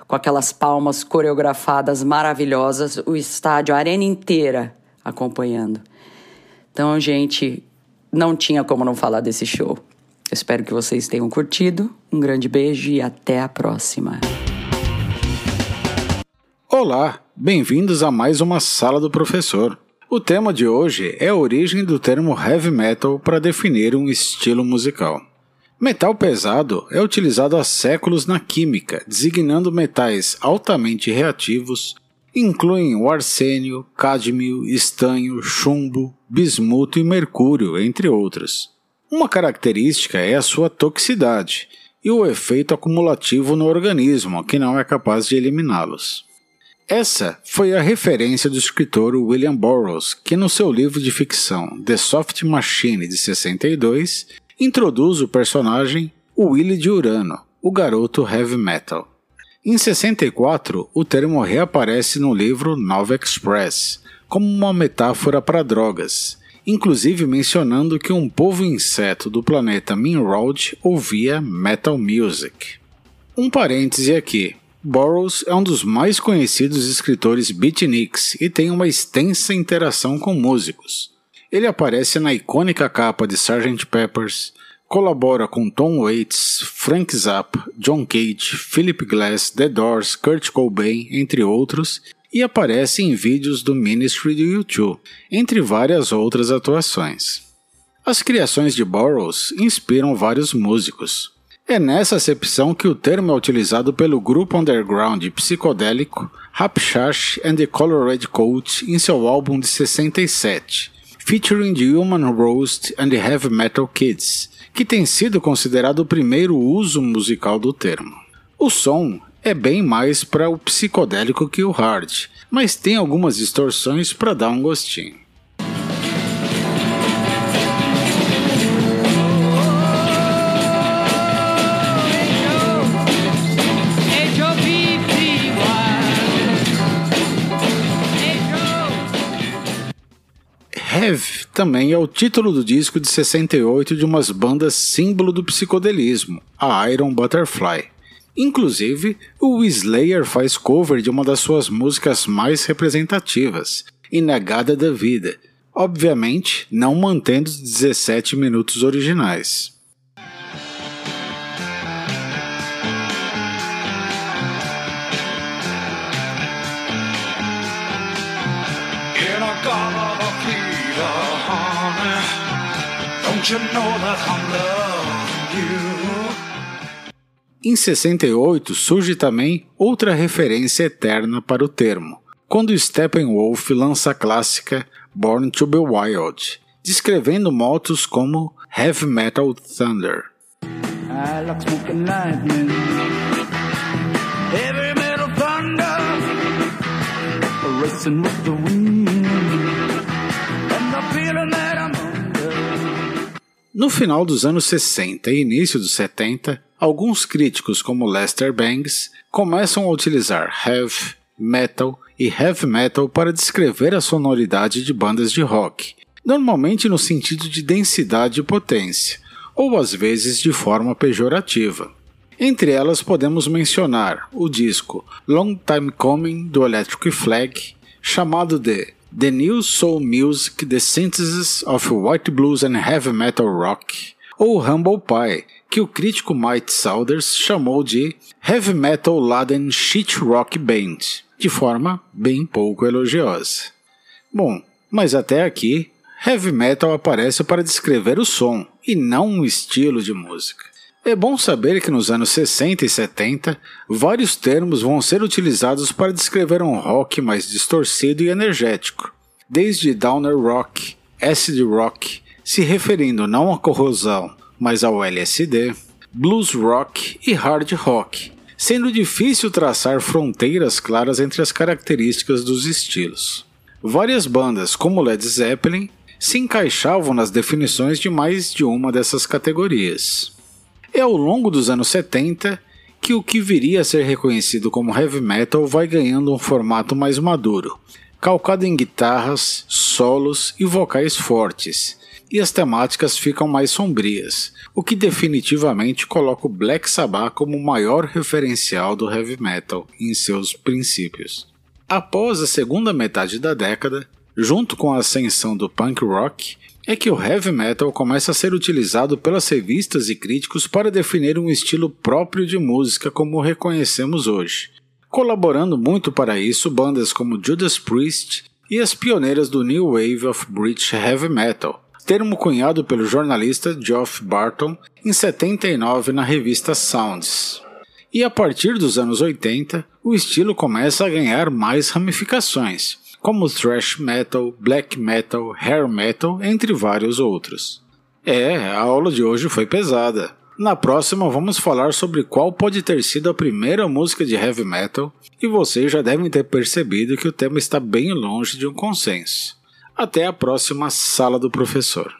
com aquelas palmas coreografadas maravilhosas, o estádio, a arena inteira acompanhando. Então, gente, não tinha como não falar desse show. Espero que vocês tenham curtido. Um grande beijo e até a próxima. Olá, bem-vindos a mais uma Sala do Professor. O tema de hoje é a origem do termo heavy metal para definir um estilo musical. Metal pesado é utilizado há séculos na química, designando metais altamente reativos, incluem o arsênio, cádmio, estanho, chumbo, bismuto e mercúrio, entre outros. Uma característica é a sua toxicidade e o efeito acumulativo no organismo, que não é capaz de eliminá-los. Essa foi a referência do escritor William Burroughs, que no seu livro de ficção The Soft Machine de 62 introduz o personagem Willie de Urano, o garoto heavy metal. Em 64, o termo reaparece no livro Nova Express, como uma metáfora para drogas, inclusive mencionando que um povo inseto do planeta Minrod ouvia metal music. Um parêntese aqui. Burroughs é um dos mais conhecidos escritores beatniks e tem uma extensa interação com músicos. Ele aparece na icônica capa de Sgt. Peppers, colabora com Tom Waits, Frank Zappa, John Cage, Philip Glass, The Doors, Kurt Cobain, entre outros, e aparece em vídeos do Ministry do YouTube, entre várias outras atuações. As criações de Burroughs inspiram vários músicos. É nessa acepção que o termo é utilizado pelo grupo underground psicodélico Hapshash and the Colored Coat em seu álbum de 67, featuring the Human Roast and the Heavy Metal Kids, que tem sido considerado o primeiro uso musical do termo. O som é bem mais para o psicodélico que o hard, mas tem algumas distorções para dar um gostinho. Heavy também é o título do disco de 68 de umas bandas símbolo do psicodelismo, a Iron Butterfly. Inclusive, o Slayer faz cover de uma das suas músicas mais representativas, Inagada da Vida, obviamente não mantendo os 17 minutos originais. Don't you know that I'm loving you? Em 68 surge também outra referência eterna para o termo, quando Steppenwolf lança a clássica Born to Be Wild, descrevendo motos como Heavy Metal Thunder. I like smoking lightning. Heavy metal thunder. Racing with the wind. No final dos anos 60 e início dos 70, alguns críticos como Lester Bangs começam a utilizar heavy, metal e heavy metal para descrever a sonoridade de bandas de rock, normalmente no sentido de densidade e potência, ou às vezes de forma pejorativa. Entre elas podemos mencionar o disco Long Time Coming do Electric Flag, chamado de The New Soul Music The Synthesis of White Blues and Heavy Metal Rock, ou Humble Pie, que o crítico Mike Saunders chamou de Heavy Metal Laden Shit Rock Band, de forma bem pouco elogiosa. Bom, mas até aqui, Heavy Metal aparece para descrever o som e não um estilo de música. É bom saber que nos anos 60 e 70, vários termos vão ser utilizados para descrever um rock mais distorcido e energético, desde downer rock, acid rock, se referindo não à corrosão, mas ao LSD, blues rock e hard rock, sendo difícil traçar fronteiras claras entre as características dos estilos. Várias bandas, como Led Zeppelin, se encaixavam nas definições de mais de uma dessas categorias. É ao longo dos anos 70 que o que viria a ser reconhecido como heavy metal vai ganhando um formato mais maduro, calcado em guitarras, solos e vocais fortes, e as temáticas ficam mais sombrias, o que definitivamente coloca o Black Sabbath como o maior referencial do heavy metal em seus princípios. Após a segunda metade da década, junto com a ascensão do punk rock, é que o heavy metal começa a ser utilizado pelas revistas e críticos para definir um estilo próprio de música como reconhecemos hoje, colaborando muito para isso bandas como Judas Priest e as pioneiras do New Wave of British Heavy Metal, termo cunhado pelo jornalista Geoff Barton em 79 na revista Sounds. E a partir dos anos 80, o estilo começa a ganhar mais ramificações, como thrash metal, black metal, hair metal, entre vários outros. É, a aula de hoje foi pesada. Na próxima vamos falar sobre qual pode ter sido a primeira música de heavy metal, e vocês já devem ter percebido que o tema está bem longe de um consenso. Até a próxima sala do professor.